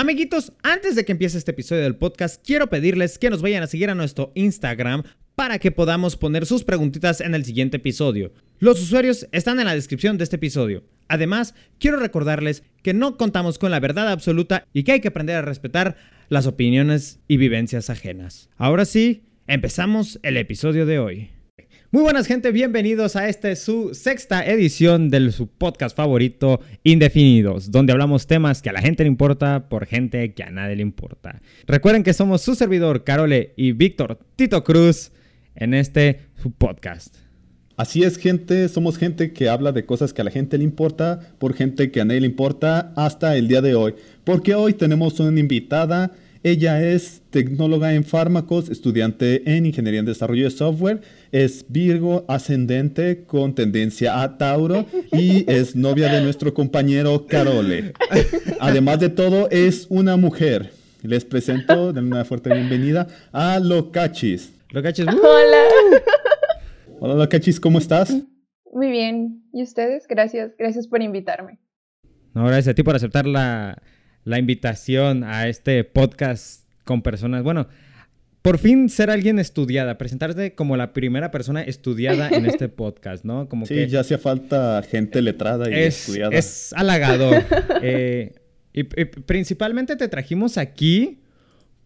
Amiguitos, antes de que empiece este episodio del podcast, quiero pedirles que nos vayan a seguir a nuestro Instagram para que podamos poner sus preguntitas en el siguiente episodio. Los usuarios están en la descripción de este episodio. Además, quiero recordarles que no contamos con la verdad absoluta y que hay que aprender a respetar las opiniones y vivencias ajenas. Ahora sí, empezamos el episodio de hoy. Muy buenas gente, bienvenidos a esta su sexta edición de su podcast favorito, Indefinidos, donde hablamos temas que a la gente le importa por gente que a nadie le importa. Recuerden que somos su servidor, Carole y Víctor Tito Cruz, en este su podcast. Así es, gente, somos gente que habla de cosas que a la gente le importa, por gente que a nadie le importa, hasta el día de hoy. Porque hoy tenemos una invitada ella es tecnóloga en fármacos, estudiante en ingeniería en desarrollo de software, es Virgo ascendente con tendencia a Tauro y es novia de nuestro compañero Carole. Además de todo, es una mujer. Les presento, de una fuerte bienvenida a Locachis. Locachis, Hola. Hola Locachis, ¿cómo estás? Muy bien. ¿Y ustedes? Gracias, gracias por invitarme. No, gracias a ti por aceptar la, la invitación a este podcast con personas, bueno, por fin ser alguien estudiada, presentarte como la primera persona estudiada en este podcast, ¿no? Como sí, que ya hacía falta gente letrada y es, estudiada. Es halagador. Eh, y, y, principalmente te trajimos aquí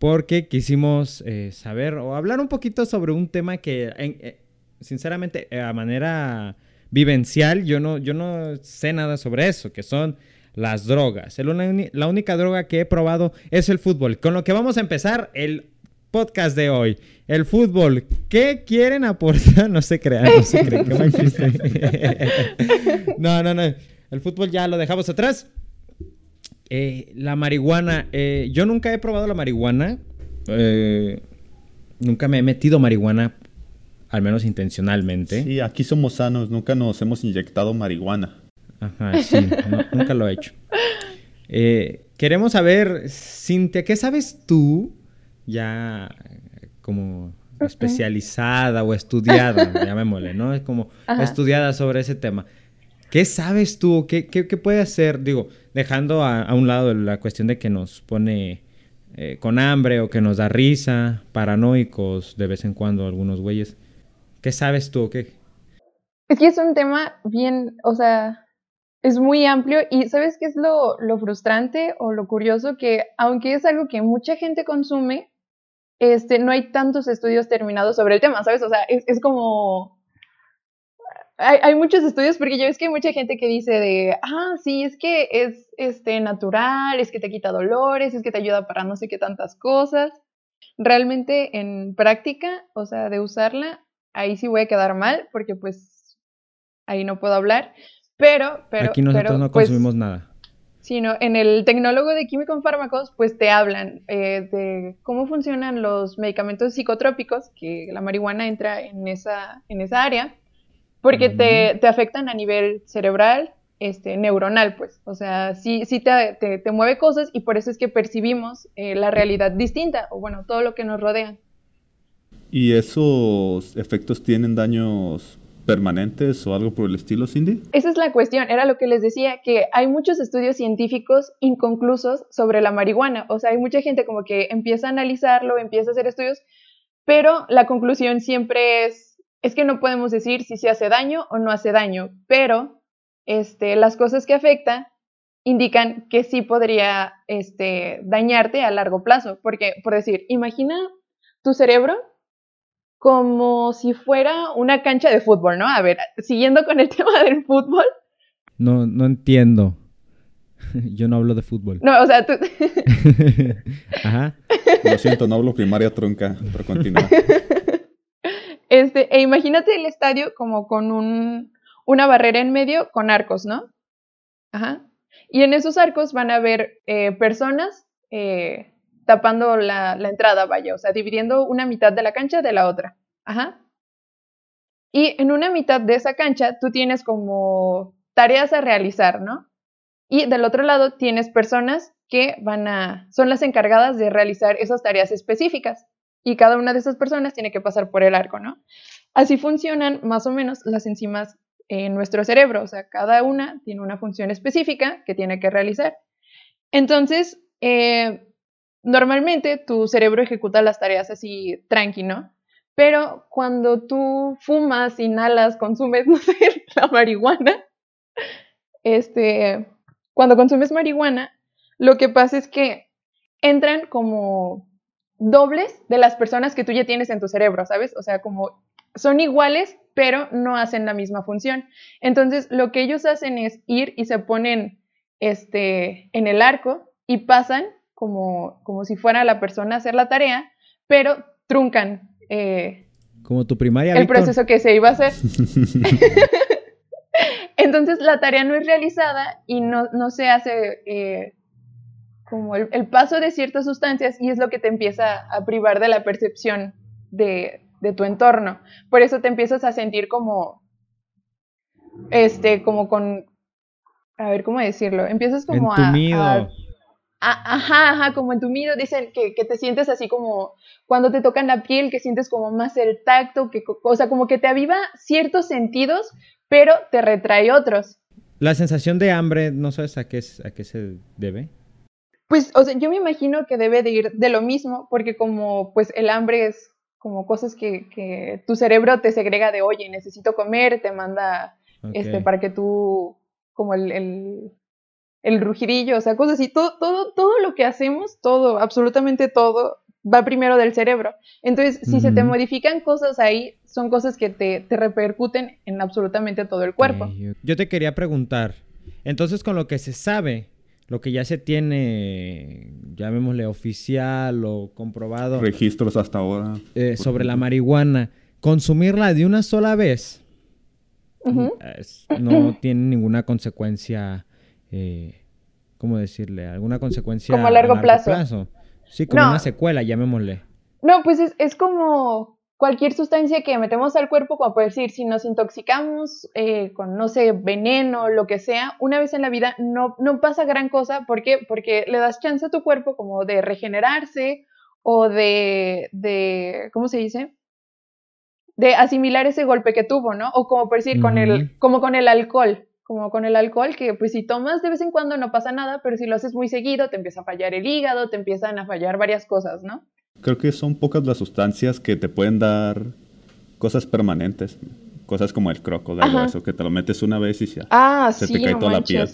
porque quisimos eh, saber o hablar un poquito sobre un tema que, en, eh, sinceramente, a manera vivencial, yo no, yo no sé nada sobre eso, que son las drogas. La única droga que he probado es el fútbol. Con lo que vamos a empezar el podcast de hoy. El fútbol. ¿Qué quieren aportar? No se crean, no se crean. no, no, no. El fútbol ya lo dejamos atrás. Eh, la marihuana. Eh, yo nunca he probado la marihuana. Eh, nunca me he metido marihuana, al menos intencionalmente. Sí, aquí somos sanos. Nunca nos hemos inyectado marihuana. Ajá, sí, no, nunca lo he hecho. Eh, queremos saber, Cintia, ¿qué sabes tú ya como especializada o estudiada, llamémosle, ¿no? Es como Ajá. estudiada sobre ese tema. ¿Qué sabes tú? ¿Qué, qué, qué puede hacer? Digo, dejando a, a, un lado la cuestión de que nos pone eh, con hambre o que nos da risa, paranoicos de vez en cuando algunos güeyes. ¿Qué sabes tú? ¿Qué? Es que es un tema bien, o sea, es muy amplio y ¿sabes qué es lo, lo, frustrante o lo curioso? Que aunque es algo que mucha gente consume, este, no hay tantos estudios terminados sobre el tema, ¿sabes? O sea, es, es como... Hay, hay, muchos estudios porque ya ves que hay mucha gente que dice de, ah, sí, es que es este, natural, es que te quita dolores, es que te ayuda para no sé qué tantas cosas. Realmente en práctica, o sea, de usarla, ahí sí voy a quedar mal porque pues ahí no puedo hablar. Pero, pero. Aquí nosotros pero, no pues, consumimos nada. Sino en el tecnólogo de químico en fármacos, pues te hablan eh, de cómo funcionan los medicamentos psicotrópicos, que la marihuana entra en esa, en esa área, porque uh -huh. te, te, afectan a nivel cerebral, este, neuronal, pues. O sea, sí, sí te, te, te mueve cosas y por eso es que percibimos eh, la realidad distinta, o bueno, todo lo que nos rodea. ¿Y esos efectos tienen daños permanentes o algo por el estilo, Cindy? Esa es la cuestión, era lo que les decía, que hay muchos estudios científicos inconclusos sobre la marihuana, o sea, hay mucha gente como que empieza a analizarlo, empieza a hacer estudios, pero la conclusión siempre es, es que no podemos decir si se hace daño o no hace daño, pero este, las cosas que afecta indican que sí podría este, dañarte a largo plazo, porque, por decir, imagina tu cerebro como si fuera una cancha de fútbol, ¿no? A ver, siguiendo con el tema del fútbol. No, no entiendo. Yo no hablo de fútbol. No, o sea, tú... Ajá. Lo siento, no hablo primaria trunca, pero continúa. Este, e imagínate el estadio como con un, una barrera en medio con arcos, ¿no? Ajá. Y en esos arcos van a haber eh, personas eh, tapando la, entrada, vaya, o sea, dividiendo una mitad de la cancha de la otra. Ajá. Y en una mitad de esa cancha tú tienes como tareas a realizar, ¿no? Y del otro lado tienes personas que van a, son las encargadas de realizar esas tareas específicas. Y cada una de esas personas tiene que pasar por el arco, ¿no? Así funcionan más o menos las enzimas en nuestro cerebro, o sea, cada una tiene una función específica que tiene que realizar. Entonces, eh, normalmente tu cerebro ejecuta las tareas así tranqui, ¿no? Pero cuando tú fumas, inhalas, consumes, no sé, la marihuana, este, cuando consumes marihuana, lo que pasa es que entran como dobles de las personas que tú ya tienes en tu cerebro, ¿sabes? O sea, como son iguales, pero no hacen la misma función. Entonces, lo que ellos hacen es ir y se ponen este, en el arco y pasan como, como si fuera la persona a hacer la tarea, pero truncan. Eh, como tu primaria. El proceso que se iba a hacer. Entonces la tarea no es realizada y no, no se hace eh, como el, paso de ciertas sustancias y es lo que te empieza a privar de la percepción de, de tu entorno. Por eso te empiezas a sentir como, este, como con, a ver, ¿cómo decirlo? Empiezas como a, Ajá, ajá, como entumido, dicen que, que, te sientes así como cuando te tocan la piel, que sientes como más el tacto, que, o sea, como que te aviva ciertos sentidos, pero te retrae otros. La sensación de hambre, ¿no sabes a qué, a qué se debe? Pues, o sea, yo me imagino que debe de ir de lo mismo, porque como pues el hambre es como cosas que, que tu cerebro te segrega de, oye, necesito comer, te manda este, para que tú, como el, el el rugidillo, o sea, cosas así, todo, todo, todo lo que hacemos, todo, absolutamente todo, va primero del cerebro. Entonces, si se te modifican cosas ahí, son cosas que te, repercuten en absolutamente todo el cuerpo. Yo te quería preguntar, entonces con lo que se sabe, lo que ya se tiene, llamémosle oficial o comprobado. Registros hasta ahora. Eh, sobre la marihuana, consumirla de una sola vez no tiene ninguna consecuencia eh, ¿cómo decirle? ¿Alguna consecuencia como a largo, plazo. Sí, como una secuela, llamémosle. No, pues es, como cualquier sustancia que metemos al cuerpo, como puede decir, si nos intoxicamos eh, con, no sé, veneno, lo que sea, una vez en la vida no, no pasa gran cosa. ¿Por qué? Porque le das chance a tu cuerpo como de regenerarse o de, de ¿cómo se dice? De asimilar ese golpe que tuvo, ¿no? O como por decir, con el, como con el alcohol como con el alcohol, que pues si tomas de vez en cuando no pasa nada, pero si lo haces muy seguido te empieza a fallar el hígado, te empiezan a fallar varias cosas, ¿no? Creo que son pocas las sustancias que te pueden dar cosas permanentes, cosas como el crocodilo, eso que te lo metes una vez y ya, ah, se te cae toda la piel.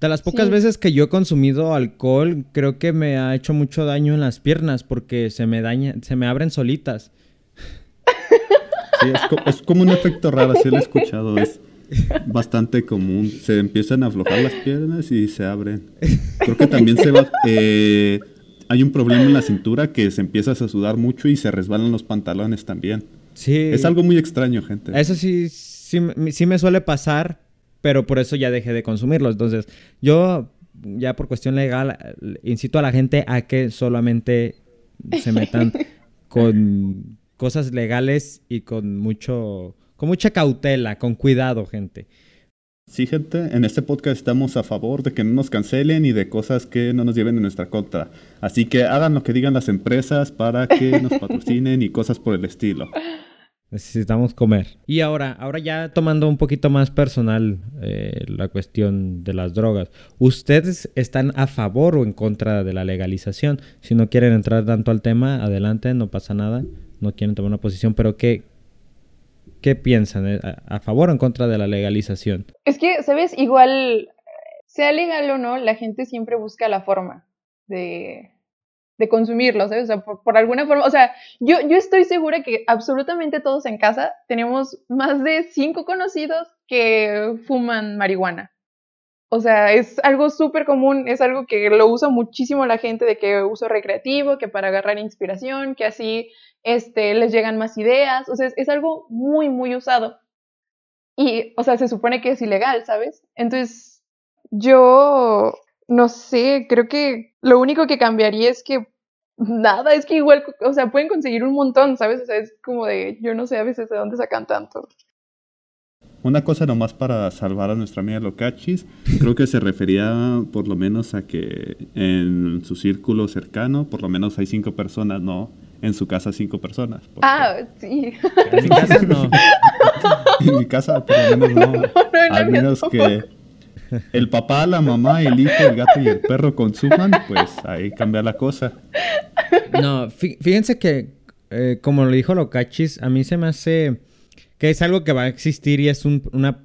De las pocas veces que yo he consumido alcohol, creo que me ha hecho mucho daño en las piernas porque se me daña, se me abren solitas. Sí, es, es como un efecto raro, sí lo he escuchado. Es, bastante común. Se empiezan a aflojar las piernas y se abren. Creo que también se va... Eh, hay un problema en la cintura que se empieza a sudar mucho y se resbalan los pantalones también. Sí. Es algo muy extraño, gente. Eso sí, sí, sí me suele pasar, pero por eso ya dejé de consumirlo. Entonces, yo ya por cuestión legal incito a la gente a que solamente se metan con cosas legales y con mucho con mucha cautela, con cuidado, gente. Sí, gente, en este podcast estamos a favor de que no nos cancelen y de cosas que no nos lleven en nuestra contra. Así que hagan lo que digan las empresas para que nos patrocinen y cosas por el estilo. Necesitamos comer. Y ahora, ahora ya tomando un poquito más personal eh, la cuestión de las drogas. ¿Ustedes están a favor o en contra de la legalización? Si no quieren entrar tanto al tema, adelante, no pasa nada. No quieren tomar una posición, pero ¿qué, ¿Qué piensan? ¿A favor o en contra de la legalización? Es que, ¿sabes? Igual, sea legal o no, la gente siempre busca la forma de, de consumirlo, ¿sabes? O sea, por, alguna forma, o sea, yo, yo estoy segura que absolutamente todos en casa tenemos más de cinco conocidos que fuman marihuana. O sea, es algo súper común, es algo que lo usa muchísimo la gente de que uso recreativo, que para agarrar inspiración, que así este, les llegan más ideas, o sea, es, algo muy, muy usado. Y, o sea, se supone que es ilegal, ¿sabes? Entonces, yo, no sé, creo que lo único que cambiaría es que nada, es que igual, o sea, pueden conseguir un montón, ¿sabes? O sea, es como de, yo no sé a veces de dónde sacan tanto. Una cosa nomás para salvar a nuestra amiga Locachis, creo que se refería por lo menos a que en su círculo cercano, por lo menos hay cinco personas, ¿no? En su casa cinco personas. Ah, sí. En mi casa no. en mi casa por lo menos no. Al menos que el papá, la mamá, el hijo, el gato y el perro consuman, pues ahí cambia la cosa. No, fíjense que, eh, como lo dijo Locachis, a mí se me hace que es algo que va a existir y es una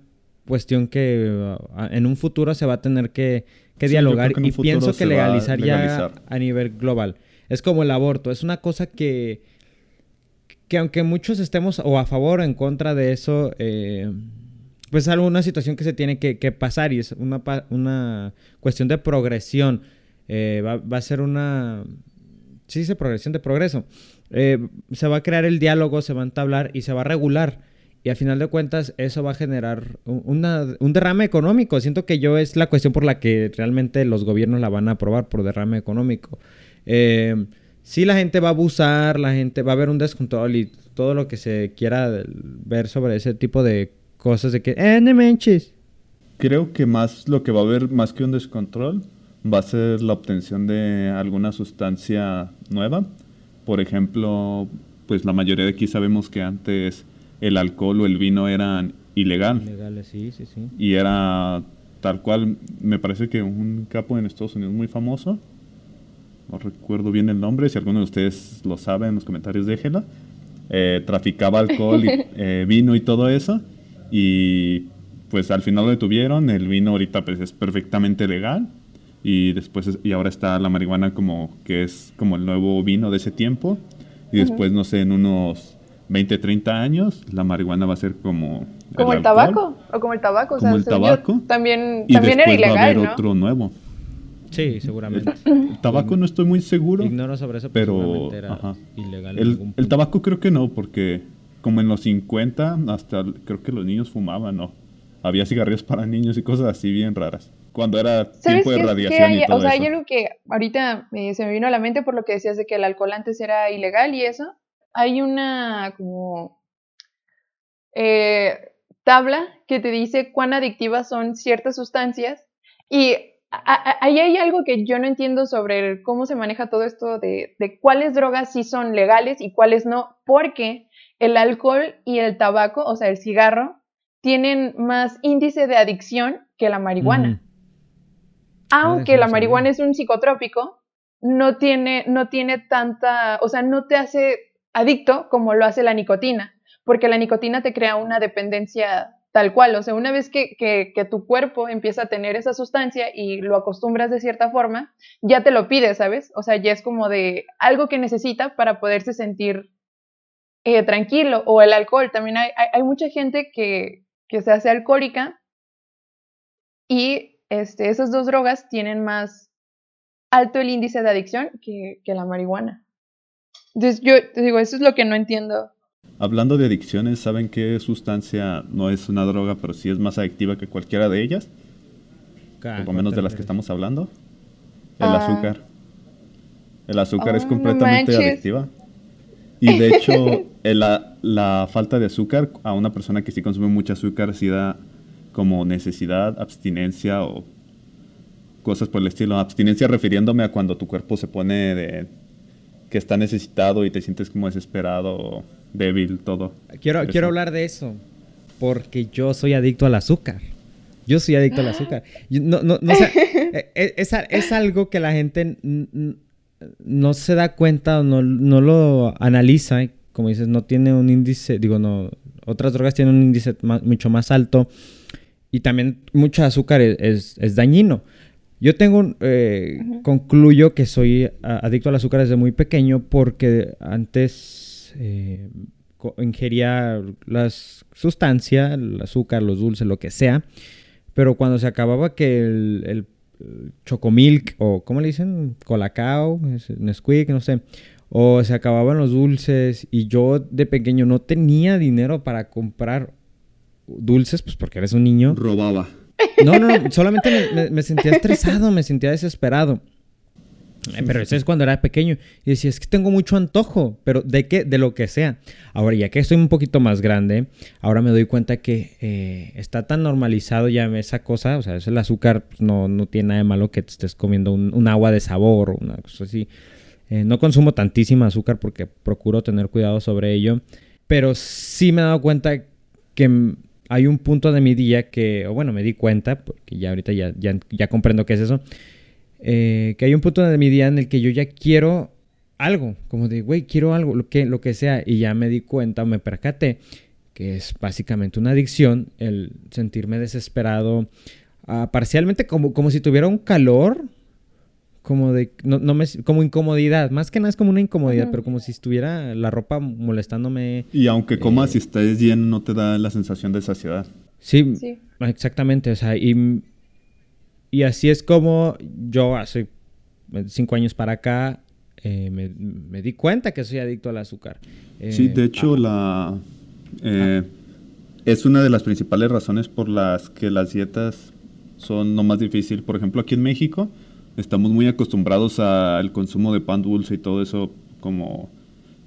cuestión que uh, en un futuro se va a tener que, dialogar y pienso que legalizar, ya a nivel global. Es como el aborto, es una cosa que, que aunque muchos estemos o a favor o en contra de eso, eh, pues es alguna situación que se tiene que, pasar y es una, una, cuestión de progresión. Eh, va, a ser una... Sí, dice progresión de progreso. Eh, se va a crear el diálogo, se va a entablar y se va a regular. Y al final de cuentas eso va a generar un derrame económico. Siento que yo es la cuestión por la que realmente los gobiernos la van a aprobar por derrame económico. Eh, sí la gente va a abusar, la gente va a ver un descontrol y todo lo que se quiera ver sobre ese tipo de cosas de que, eh, no manches. Creo que más lo que va a haber, más que un descontrol, va a ser la obtención de alguna sustancia nueva. Por ejemplo, pues la mayoría de aquí sabemos que antes el alcohol o el vino eran ilegal. Ilegales, sí, sí, sí. Y era tal cual, me parece que un capo en Estados Unidos muy famoso, no recuerdo bien el nombre, si alguno de ustedes lo sabe en los comentarios déjelo, eh, traficaba alcohol, y, eh, vino y todo eso, y pues al final lo detuvieron, el vino ahorita pues es perfectamente legal y después y ahora está la marihuana como que es como el nuevo vino de ese tiempo y después no sé en unos 20, 30 años la marihuana va a ser como como el, tabaco o como el tabaco, como el tabaco. también también era ilegal, va a haber otro nuevo. Sí, seguramente. El, tabaco no estoy muy seguro. Ignoro sobre eso, pero era ilegal. El, el tabaco creo que no, porque como en los 50, hasta creo que los niños fumaban, ¿no? Había cigarrillos para niños y cosas así bien raras. Cuando era tiempo de radiación y todo O sea, hay algo que ahorita eh, se me vino a la mente por lo que decías de que el alcohol antes era ilegal y eso. Hay una como eh, tabla que te dice cuán adictivas son ciertas sustancias y ahí hay algo que yo no entiendo sobre cómo se maneja todo esto de, de, cuáles drogas sí son legales y cuáles no, porque el alcohol y el tabaco, o sea, el cigarro, tienen más índice de adicción que la marihuana. Aunque la marihuana es un psicotrópico, no tiene, no tiene tanta, o sea, no te hace adicto como lo hace la nicotina, porque la nicotina te crea una dependencia tal cual, o sea, una vez que, que, tu cuerpo empieza a tener esa sustancia y lo acostumbras de cierta forma, ya te lo pide, ¿sabes? O sea, ya es como de algo que necesita para poderse sentir eh, tranquilo. O el alcohol, también hay, hay, mucha gente que, que, se hace alcohólica y este, esas dos drogas tienen más alto el índice de adicción que, que la marihuana. Entonces yo te digo, eso es lo que no entiendo. Hablando de adicciones, ¿saben qué sustancia no es una droga, pero sí es más adictiva que cualquiera de ellas? Por lo menos de las que estamos hablando. El ah. azúcar. El azúcar es ah, completamente adictiva. Y de hecho, la, la, falta de azúcar a una persona que sí consume mucho azúcar sí da como necesidad, abstinencia o cosas por el estilo. Abstinencia refiriéndome a cuando tu cuerpo se pone de que está necesitado y te sientes como desesperado, débil, todo. Quiero, quiero hablar de eso, porque yo soy adicto al azúcar. Yo soy adicto al azúcar. No, no, no, e, e, es, es, algo que la gente no se da cuenta o no, no lo analiza, como dices, no tiene un índice, digo, no, otras drogas tienen un índice mucho más alto y también mucho azúcar es, es, dañino. Yo tengo, eh, concluyo que soy adicto al azúcar desde muy pequeño porque antes eh, ingería las sustancias, el azúcar, los dulces, lo que sea, pero cuando se acababa que el, el chocomilk o ¿cómo le dicen? Colacao, Nesquik, no sé. O se acababan los dulces y yo de pequeño no tenía dinero para comprar dulces, pues porque eres un niño. Robaba. No, no, solamente me sentía estresado, me sentía desesperado. Eh, pero eso es cuando era pequeño. Y decía, es que tengo mucho antojo, pero ¿de qué? De lo que sea. Ahora, ya que estoy un poquito más grande, ahora me doy cuenta que eh, está tan normalizado ya esa cosa. O sea, el azúcar pues, no, no tiene nada de malo que te estés comiendo un, agua de sabor o una cosa así. Eh, no consumo tantísima azúcar porque procuro tener cuidado sobre ello. Pero sí me he dado cuenta que hay un punto de mi día que, o bueno, me di cuenta, porque ya ahorita ya, ya, comprendo qué es eso, eh, que hay un punto de mi día en el que yo ya quiero algo, como de, güey, quiero algo, lo que, lo que sea, y ya me di cuenta, me percaté, que es básicamente una adicción, el sentirme desesperado, ah, parcialmente como, como si tuviera un calor, como de, no, me, como incomodidad, más que nada es como una incomodidad, pero como si estuviera la ropa molestándome. Y aunque comas y estés lleno, no te da la sensación de saciedad. Sí, exactamente, o sea, y, y así es como yo hace cinco años para acá eh, me, di cuenta que soy adicto al azúcar. sí, de eh, hecho, ah. la eh, es una de las principales razones por las que las dietas son lo más difícil. Por ejemplo, aquí en México estamos muy acostumbrados al consumo de pan dulce y todo eso como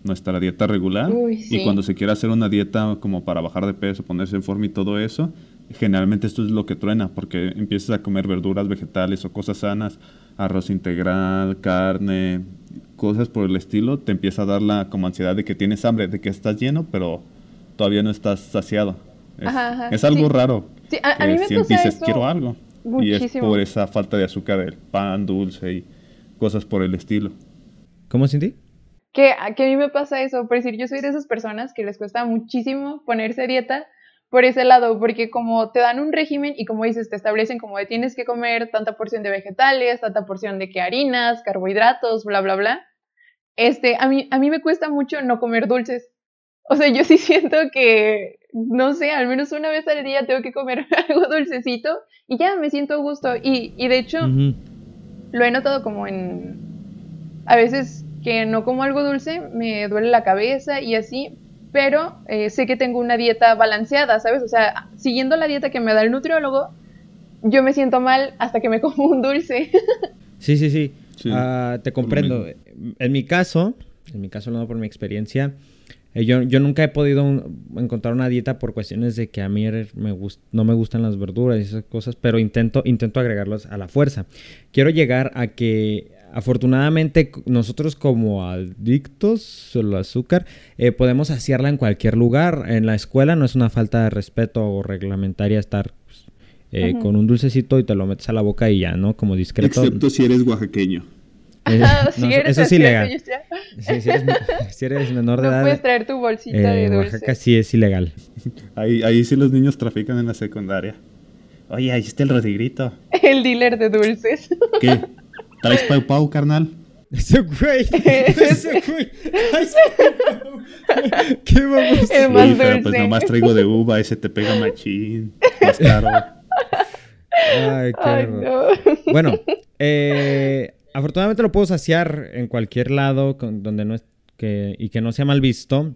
nuestra dieta regular. Y cuando se quiere hacer una dieta como para bajar de peso, ponerse en forma y todo eso, generalmente esto es lo que truena, porque empiezas a comer verduras, vegetales o cosas sanas, arroz integral, carne, cosas por el estilo, te empieza a dar la como ansiedad de que tienes hambre, de que estás lleno, pero todavía no estás saciado. Es, algo raro. Sí, a, mí me dices, quiero algo. Y es por esa falta de azúcar del pan dulce y cosas por el estilo. ¿Cómo, Cindy? Que, que a mí me pasa eso, por decir, yo soy de esas personas que les cuesta muchísimo ponerse dieta por ese lado, porque como te dan un régimen y como dices, te establecen como de tienes que comer tanta porción de vegetales, tanta porción de que harinas, carbohidratos, bla, bla, bla. Este, a mí, a mí me cuesta mucho no comer dulces. O sea, yo sí siento que, no sé, al menos una vez al día tengo que comer algo dulcecito y ya me siento a gusto. Y, y de hecho, lo he notado como en... A veces que no como algo dulce, me duele la cabeza y así, pero eh, sé que tengo una dieta balanceada, ¿sabes? O sea, siguiendo la dieta que me da el nutriólogo, yo me siento mal hasta que me como un dulce. sí, sí, sí. Ah, te comprendo. En mi caso, en mi caso, no por mi experiencia, eh, yo, nunca he podido encontrar una dieta por cuestiones de que a mí me no me gustan las verduras y esas cosas, pero intento, intento agregarlas a la fuerza. Quiero llegar a que afortunadamente nosotros como adictos al azúcar eh, podemos saciarla en cualquier lugar. En la escuela no es una falta de respeto o reglamentaria estar pues, eh, con un dulcecito y te lo metes a la boca y ya, ¿no? Como discreto. Excepto si eres oaxaqueño. Eh, eso es ilegal. si, eres, menor de edad. No puedes traer tu bolsita de dulce. Oaxaca sí es ilegal. Ahí, ahí sí los niños trafican en la secundaria. Oye, ahí está el rodigrito. El dealer de dulces. ¿Qué? ¿Traes pau pau, carnal? Ese güey. Ese güey. ¿Qué vamos a hacer? pero pues nomás traigo de uva, ese te pega machín. Más caro. Ay, qué Bueno, eh, afortunadamente lo puedo saciar en cualquier lado donde no es que, y que no sea mal visto.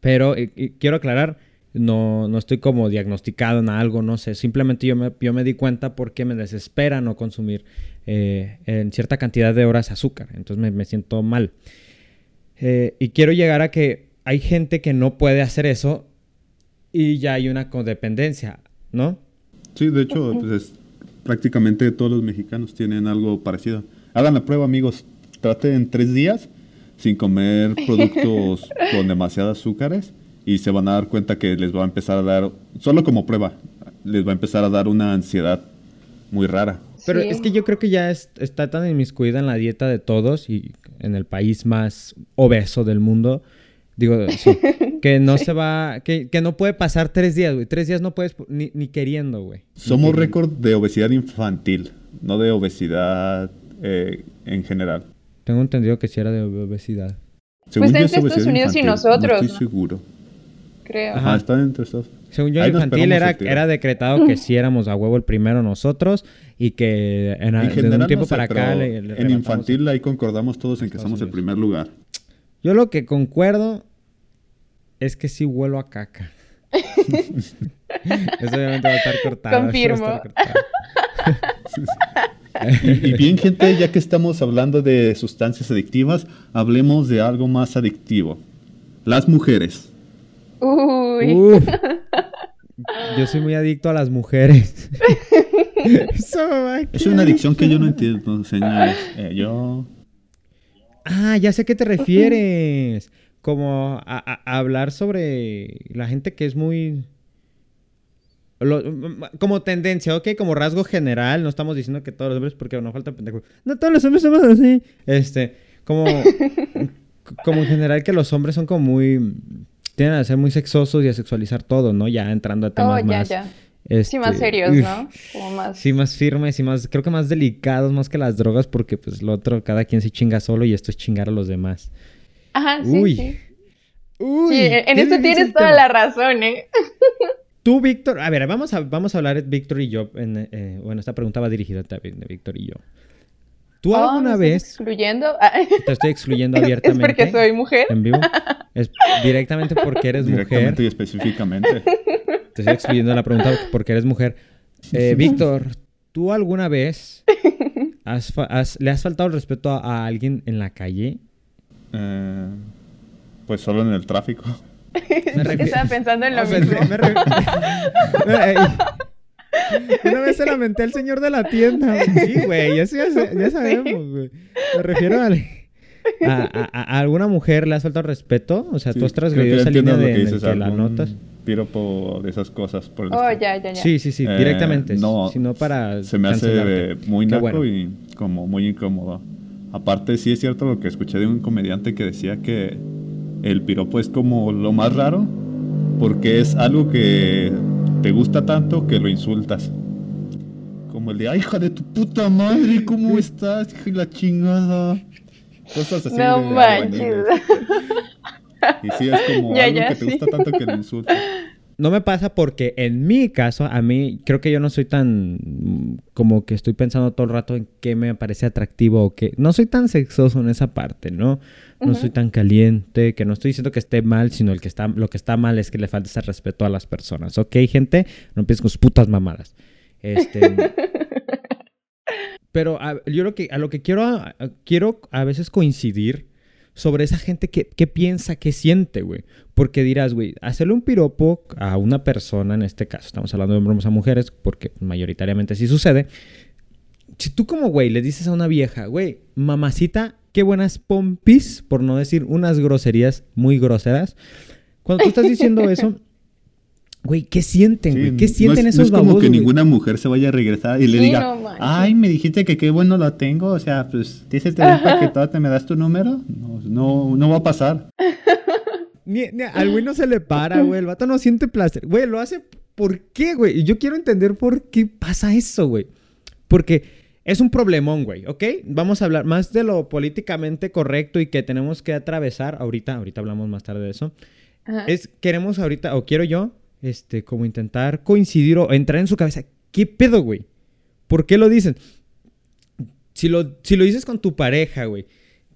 Pero quiero aclarar, no, no estoy como diagnosticado en algo, no sé. Simplemente yo me, yo me di cuenta porque me desespera no consumir eh, en cierta cantidad de horas azúcar. Entonces me, siento mal. Eh, y quiero llegar a que hay gente que no puede hacer eso y ya hay una codependencia, ¿no? Sí, de hecho, pues prácticamente todos los mexicanos tienen algo parecido. Hagan la prueba, amigos. Traten tres días sin comer productos con demasiadas azúcares y se van a dar cuenta que les va a empezar a dar, solo como prueba, les va a empezar a dar una ansiedad muy rara. Pero es que yo creo que ya está tan inmiscuida en la dieta de todos y en el país más obeso del mundo, digo, que no se va, que, no puede pasar tres días, güey. Tres días no puedes ni, queriendo, güey. Somos récord de obesidad infantil, no de obesidad eh, en general. Tengo entendido que sí era de obesidad. Según pues entre Estados Unidos y nosotros. No estoy seguro. Creo. Ajá, está entre Estados Según yo, infantil era, era decretado que sí éramos a huevo el primero nosotros y que en, en un tiempo para acá... en infantil ahí concordamos todos en que somos el primer lugar. Yo lo que concuerdo es que sí huelo a caca. Eso obviamente va a estar cortado. Confirmo. y, bien, gente, ya que estamos hablando de sustancias adictivas, hablemos de algo más adictivo. Las mujeres. Uy. yo soy muy adicto a las mujeres. es una adicción que yo no entiendo, señores. Eh, yo... Ah, ya sé a qué te refieres como a, hablar sobre la gente que es muy como tendencia, ok, como rasgo general, no estamos diciendo que todos los hombres, porque no falta pendejo. No todos los hombres somos así. Este, como, como en general que los hombres son como muy, tienden a ser muy sexosos y a sexualizar todo, ¿no? Ya entrando a temas oh, más. sí, más este, serios, ¿no? Como más... Sí, más firmes y más, creo que más delicados, más que las drogas, porque pues lo otro, cada quien se chinga solo y esto es chingar a los demás. Ajá, sí, Uy. sí. Uy, sí, en eso tienes toda la razón, ¿eh? Tú, Víctor, a ver, vamos a, vamos a hablar Víctor y yo. En, eh, bueno, esta pregunta va dirigida también de Víctor y yo. ¿Tú oh, alguna vez... excluyendo? Te estoy excluyendo abiertamente. ¿Es porque soy mujer? En vivo. Es directamente porque eres mujer. Directamente y específicamente. Te estoy excluyendo la pregunta porque eres mujer. Eh, Víctor, ¿tú alguna vez le has faltado el respeto a, alguien en la calle? Eh, pues solo en el tráfico. Estaba pensando en lo mismo. Una vez se lamenté al señor de la tienda. Sí, güey, ya, sabemos, güey. Me refiero a, a, alguna mujer le has faltado respeto. O sea, tú has transgredido esa línea de que, que la notas. Piropo de esas cosas. Por oh, ya, ya, ya. Sí, sí, sí, directamente. Eh, no, sino para. Se me hace muy naco y como muy incómodo. Aparte, sí es cierto lo que escuché de un comediante que decía que el piropo es como lo más raro porque es algo que te gusta tanto que lo insultas. Como el de, ay, hija de tu puta madre, ¿cómo estás? Hija de la chingada. Cosas así. No manches. Y sí, es como algo que te gusta tanto que lo insultas. No me pasa porque en mi caso, a mí creo que yo no soy tan como que estoy pensando todo el rato en qué me parece atractivo o qué. No soy tan sexoso en esa parte, ¿no? No soy tan caliente, que no estoy diciendo que esté mal, sino el que está, lo que está mal es que le falta ese respeto a las personas. ¿Ok, gente? No empieces con sus putas mamadas. Este... pero yo lo que, a lo que quiero, quiero a veces coincidir sobre esa gente que, piensa, que siente, güey. Porque dirás, güey, hacerle un piropo a una persona, en este caso, estamos hablando de hombres a mujeres, porque mayoritariamente sí sucede. Si tú como, güey, le dices a una vieja, güey, mamacita, qué buenas pompis, por no decir unas groserías muy groseras. Cuando tú estás diciendo eso, güey, ¿qué sienten, güey? ¿Qué sienten esos no es como que ninguna mujer se vaya a regresar y le diga, ay, me dijiste que qué bueno lo tengo, o sea, pues, dices que todo te me das tu número? No, no, va a pasar. Ni, al güey no se le para, güey. El vato no siente placer. Güey, lo hace. ¿Por qué, güey? Y yo quiero entender por qué pasa eso, güey. Porque es un problemón, güey, ¿ok? Vamos a hablar más de lo políticamente correcto y que tenemos que atravesar. Ahorita, ahorita hablamos más tarde de eso. Es, queremos ahorita, o quiero yo, este, como intentar coincidir o entrar en su cabeza. ¿Qué pedo, güey? ¿Por qué lo dicen? Si lo, si lo dices con tu pareja, güey,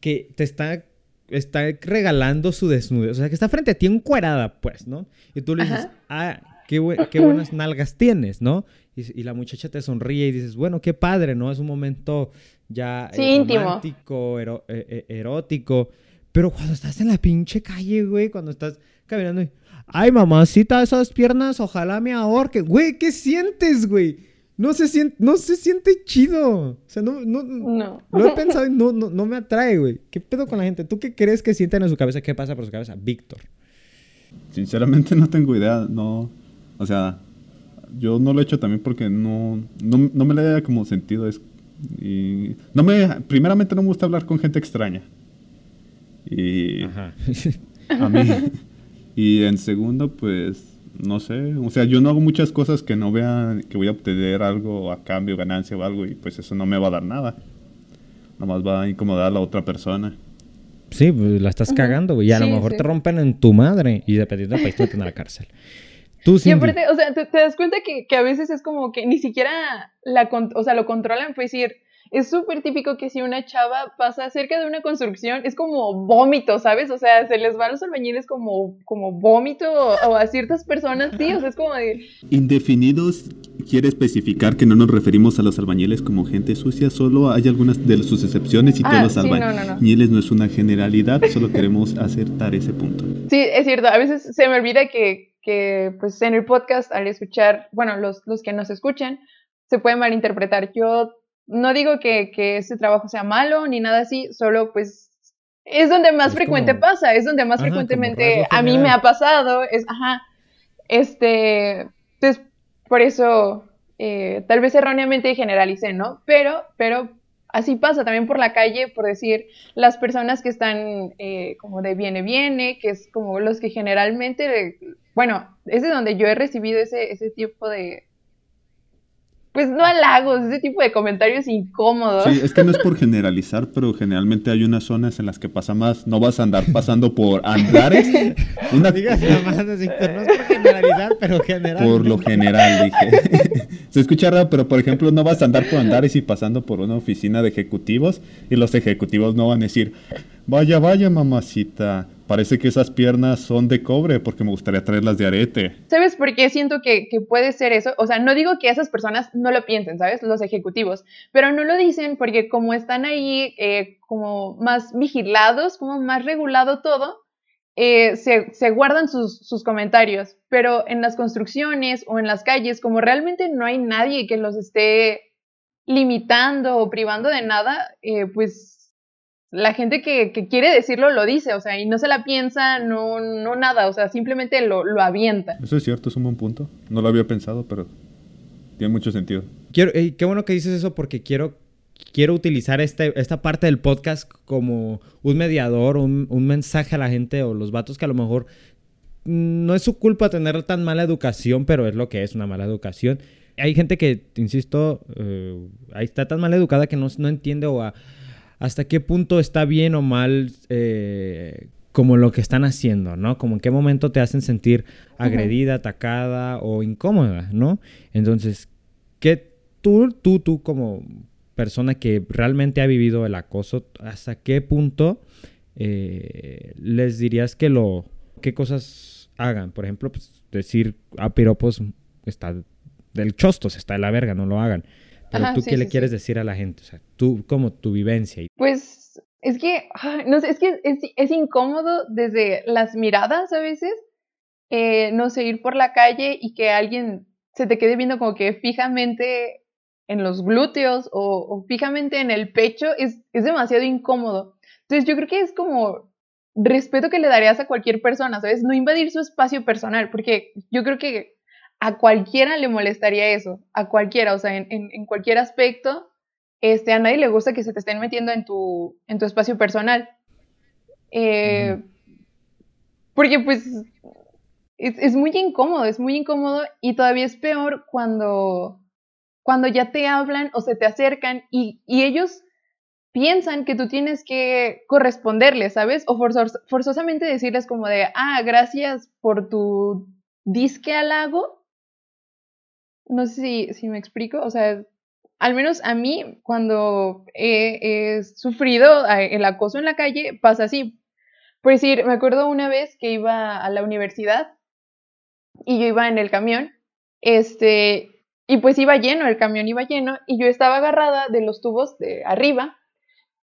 que te está, está regalando su desnudez, o sea, que está frente a ti encuerada, pues, ¿no? Y tú le dices, ah, qué, qué buenas nalgas tienes, ¿no? Y, la muchacha te sonríe y dices, bueno, qué padre, ¿no? Es un momento ya eh, romántico, eh, eh, erótico. Pero cuando estás en la pinche calle, güey, cuando estás caminando y, ay, mamacita, esas piernas, ojalá me ahorque. Güey, ¿qué sientes, güey? No se siente, no se siente chido. O sea, no, no, no. Lo he pensado y no, no, no me atrae, güey. ¿Qué pedo con la gente? ¿Tú qué crees que sienten en su cabeza? ¿Qué pasa por su cabeza? Víctor. Sinceramente no tengo idea, no. O sea, yo no lo he hecho también porque no, no, me le da como sentido. Es, y no me, primeramente no me gusta hablar con gente extraña. Y a mí. Y en segundo, pues, no sé. O sea, yo no hago muchas cosas que no vean que voy a obtener algo a cambio, ganancia o algo, y pues eso no me va a dar nada. Nomás va a incomodar a la otra persona. Sí, pues la estás cagando, güey. Y a lo mejor te rompen en tu madre y dependiendo del país te meten a la cárcel. Tú, sí. o sea, te, das cuenta que, que, a veces es como que ni siquiera la, o sea, lo controlan, pues decir, es súper típico que si una chava pasa cerca de una construcción, es como vómito, ¿sabes? O sea, se les va a los albañiles como, como vómito o, a ciertas personas, sí, o sea, es como de... Indefinidos quiere especificar que no nos referimos a los albañiles como gente sucia, solo hay algunas de sus excepciones y ah, todos los albañiles no, es una generalidad, solo queremos acertar ese punto. Sí, es cierto, a veces se me olvida que, que pues en el podcast al escuchar, bueno, los, los que nos escuchan, se puede malinterpretar. Yo no digo que, que ese trabajo sea malo ni nada así, solo pues es donde más frecuente pasa, es donde más frecuentemente a mí me ha pasado, es, ajá, este, pues por eso eh, tal vez erróneamente generalicé, ¿no? Pero, pero así pasa también por la calle, por decir, las personas que están eh, como de viene, viene, que es como los que generalmente, bueno, es de donde yo he recibido ese, ese tipo de, pues no halagos, ese tipo de comentarios incómodos. Sí, es que no es por generalizar, pero generalmente hay unas zonas en las que pasa más. No vas a andar pasando por andares. Una... Digas más, no es por generalizar, pero general. Por lo general, dije. Se escucha raro, pero por ejemplo, no vas a andar por andares y pasando por una oficina de ejecutivos y los ejecutivos no van a decir, vaya, vaya, mamacita Parece que esas piernas son de cobre porque me gustaría traerlas de arete. ¿Sabes por qué siento que, puede ser eso? O sea, no digo que esas personas no lo piensen, ¿sabes? Los ejecutivos, pero no lo dicen porque como están ahí eh, como más vigilados, como más regulado todo, eh, se, guardan sus, comentarios. Pero en las construcciones o en las calles, como realmente no hay nadie que los esté limitando o privando de nada, eh, pues la gente que, quiere decirlo lo dice, o sea, y no se la piensa, no, no nada, o sea, simplemente lo, avienta. Eso es cierto, es un buen punto. No lo había pensado, pero tiene mucho sentido. Quiero, qué bueno que dices eso porque quiero, quiero utilizar este, esta parte del podcast como un mediador, un, un mensaje a la gente o los vatos que a lo mejor no es su culpa tener tan mala educación, pero es lo que es una mala educación. Hay gente que, insisto, eh, ahí está tan mal educada que no, no entiende o a, hasta qué punto está bien o mal eh, como lo que están haciendo, ¿no? Como en qué momento te hacen sentir agredida, atacada o incómoda, ¿no? Entonces, ¿qué tú, tú, tú como persona que realmente ha vivido el acoso, hasta qué punto eh, les dirías que lo, qué cosas hagan? Por ejemplo, pues, decir a piropos está del chostos, está de la verga, no lo hagan. Pero tú, ¿qué le quieres decir a la gente? O sea, tú, como tu vivencia. Pues es que, no sé, es que es, incómodo desde las miradas a veces. Eh, no sé, ir por la calle y que alguien se te quede viendo como que fijamente en los glúteos o, fijamente en el pecho es, es demasiado incómodo. Entonces yo creo que es como respeto que le darías a cualquier persona, ¿sabes? No invadir su espacio personal, porque yo creo que a cualquiera le molestaría eso, a cualquiera, o sea, en, cualquier aspecto, este, a nadie le gusta que se te estén metiendo en tu, en tu espacio personal. Eh, porque pues es, muy incómodo, es muy incómodo y todavía es peor cuando, cuando ya te hablan o se te acercan y, ellos piensan que tú tienes que corresponderles, ¿sabes? O forzosamente decirles como de, ah, gracias por tu disque halago, no sé si, me explico, o sea, al menos a mí, cuando he, sufrido el acoso en la calle, pasa así. Por decir, me acuerdo una vez que iba a la universidad y yo iba en el camión, este, y pues iba lleno, el camión iba lleno, y yo estaba agarrada de los tubos de arriba,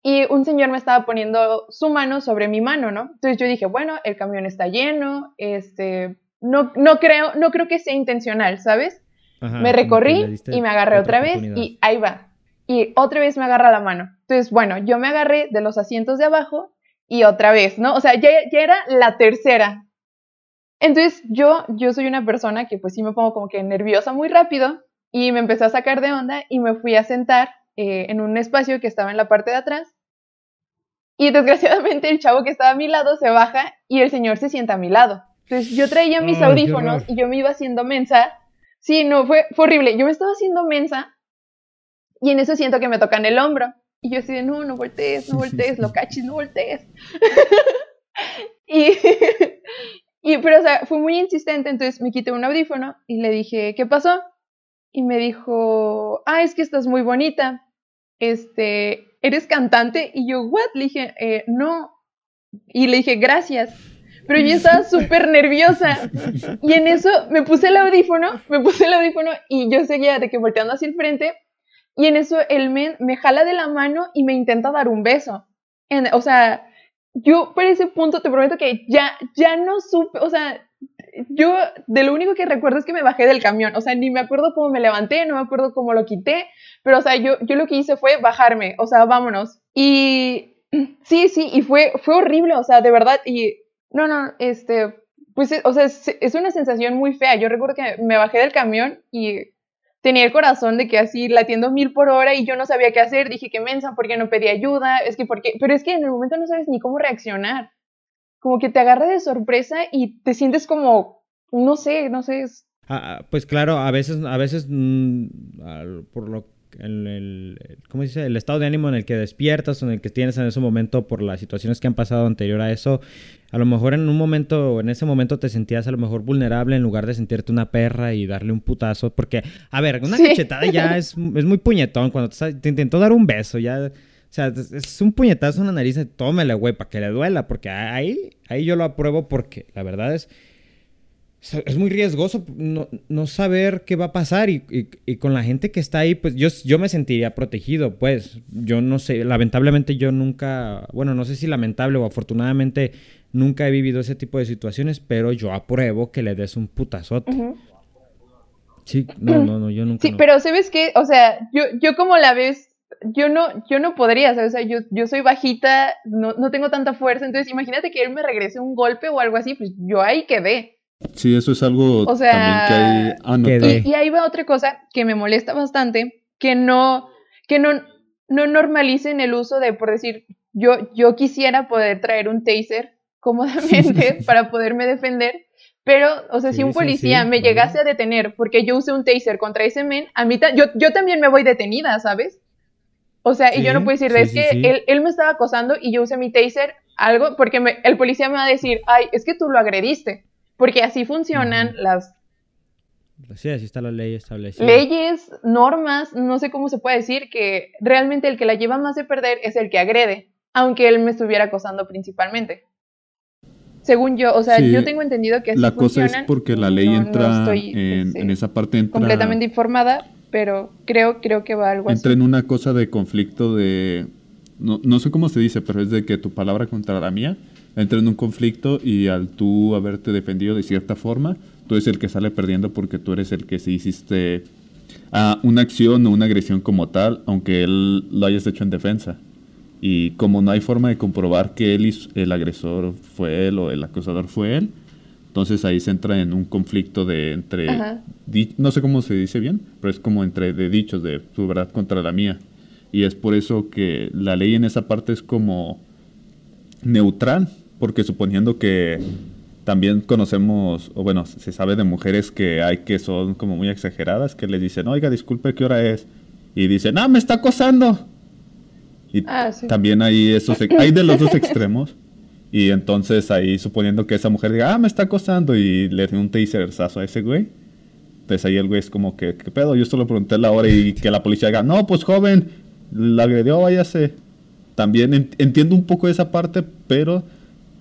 y un señor me estaba poniendo su mano sobre mi mano, ¿no? Entonces yo dije, bueno, el camión está lleno, este, no, no creo, no creo que sea intencional, ¿sabes? Me recorrí y me agarré otra, vez y ahí va. Y otra vez me agarra la mano. Entonces, bueno, yo me agarré de los asientos de abajo y otra vez, ¿no? O sea, ya, ya era la tercera. Entonces, yo, yo soy una persona que pues sí me pongo como que nerviosa muy rápido y me empecé a sacar de onda y me fui a sentar eh, en un espacio que estaba en la parte de atrás. Y desgraciadamente el chavo que estaba a mi lado se baja y el señor se sienta a mi lado. Entonces yo traía mis audífonos y yo me iba haciendo mensa Sí, no, fue, horrible. Yo me estaba haciendo mensa y en eso siento que me tocan el hombro. Y yo así de, no, no voltees, no voltees, lo cachis, no voltees. y, y, pero, o sea, fue muy insistente, entonces me quité un audífono y le dije, ¿qué pasó? Y me dijo, ah, es que estás muy bonita. Este, ¿eres cantante? Y yo, ¿what? Le dije, eh, no. Y le dije, gracias pero yo estaba súper nerviosa. Y en eso me puse el audífono, me puse el audífono y yo seguía de que volteando hacia el frente. Y en eso el men me jala de la mano y me intenta dar un beso. En, o sea, yo por ese punto te prometo que ya, ya no supe, o sea, yo de lo único que recuerdo es que me bajé del camión, o sea, ni me acuerdo cómo me levanté, no me acuerdo cómo lo quité, pero o sea, yo, yo lo que hice fue bajarme, o sea, vámonos. Y sí, sí, y fue, fue horrible, o sea, de verdad, y no, no, este, pues, o sea, es, una sensación muy fea. Yo recuerdo que me bajé del camión y tenía el corazón de que así latiendo mil por hora y yo no sabía qué hacer. Dije que mensa, ¿por qué no pedí ayuda? Es que, ¿por qué? Pero es que en el momento no sabes ni cómo reaccionar. Como que te agarra de sorpresa y te sientes como, no sé, no sé. Ah, ah, pues claro, a veces, a veces, mm, por lo el, ¿cómo dice? el estado de ánimo en el que despiertas o en el que tienes en ese momento por las situaciones que han pasado anterior a eso, a lo mejor en un momento, en ese momento te sentías a lo mejor vulnerable en lugar de sentirte una perra y darle un putazo, porque, a ver, una cachetada ya es, es, muy puñetón, cuando te, intentó dar un beso, ya... O sea, es un puñetazo en la nariz, tómele, güey, para que le duela, porque ahí, ahí yo lo apruebo porque la verdad es, es muy riesgoso no, saber qué va a pasar y, con la gente que está ahí, pues yo, yo me sentiría protegido, pues yo no sé, lamentablemente yo nunca, bueno, no sé si lamentable o afortunadamente nunca he vivido ese tipo de situaciones, pero yo apruebo que le des un putazote. Sí, no, no, no, yo nunca. Sí, pero ¿sabes qué? O sea, yo, yo como la ves, yo no, yo no podría, o sea, yo, yo soy bajita, no, no tengo tanta fuerza, entonces imagínate que él me regrese un golpe o algo así, pues yo ahí quedé. Sí, eso es algo también que hay anotado. Y, ahí va otra cosa que me molesta bastante, que no, que no, no normalicen el uso de, por decir, yo, yo quisiera poder traer un taser cómodamente para poderme defender, pero, o sea, si un policía me llegase a detener porque yo usé un taser contra ese men, a mí yo, yo también me voy detenida, ¿sabes? O sea, y yo no puedo decir, es que él, él, me estaba acosando y yo usé mi taser, algo, porque el policía me va a decir, ay, es que tú lo agrediste. Porque así funcionan las... Sí, así está la ley establecida. Leyes, normas, no sé cómo se puede decir, que realmente el que la lleva más de perder es el que agrede, aunque él me estuviera acosando principalmente. Según yo, o sea, yo tengo entendido que así La cosa es porque la ley entra en, este, esa parte entra... Completamente informada, pero creo, creo que va algo entra en una cosa de conflicto de... No, no sé cómo se dice, pero es de que tu palabra contra la mía entra en un conflicto y al tú haberte defendido de cierta forma, tú eres el que sale perdiendo porque tú eres el que se hiciste a una acción o una agresión como tal, aunque él lo hayas hecho en defensa. Y como no hay forma de comprobar que él el agresor fue él o el acusador fue él, entonces ahí se entra en un conflicto de entre, no sé cómo se dice bien, pero es como entre de dichos de tu verdad contra la mía. Y es por eso que la ley en esa parte es como neutral, porque suponiendo que también conocemos, o bueno, se sabe de mujeres que hay que son como muy exageradas, que les dicen, oiga, disculpe, ¿qué hora es? Y dicen, ah, me está acosando. Y ah, también hay esos, hay de los dos extremos. Y entonces ahí suponiendo que esa mujer diga, ah, me está acosando y le da un taserzazo a ese güey. Pues ahí el güey es como que, ¿qué pedo? Yo solo pregunté la hora y que la policía diga, no, pues joven, la agredió, váyase. También entiendo un poco esa parte, pero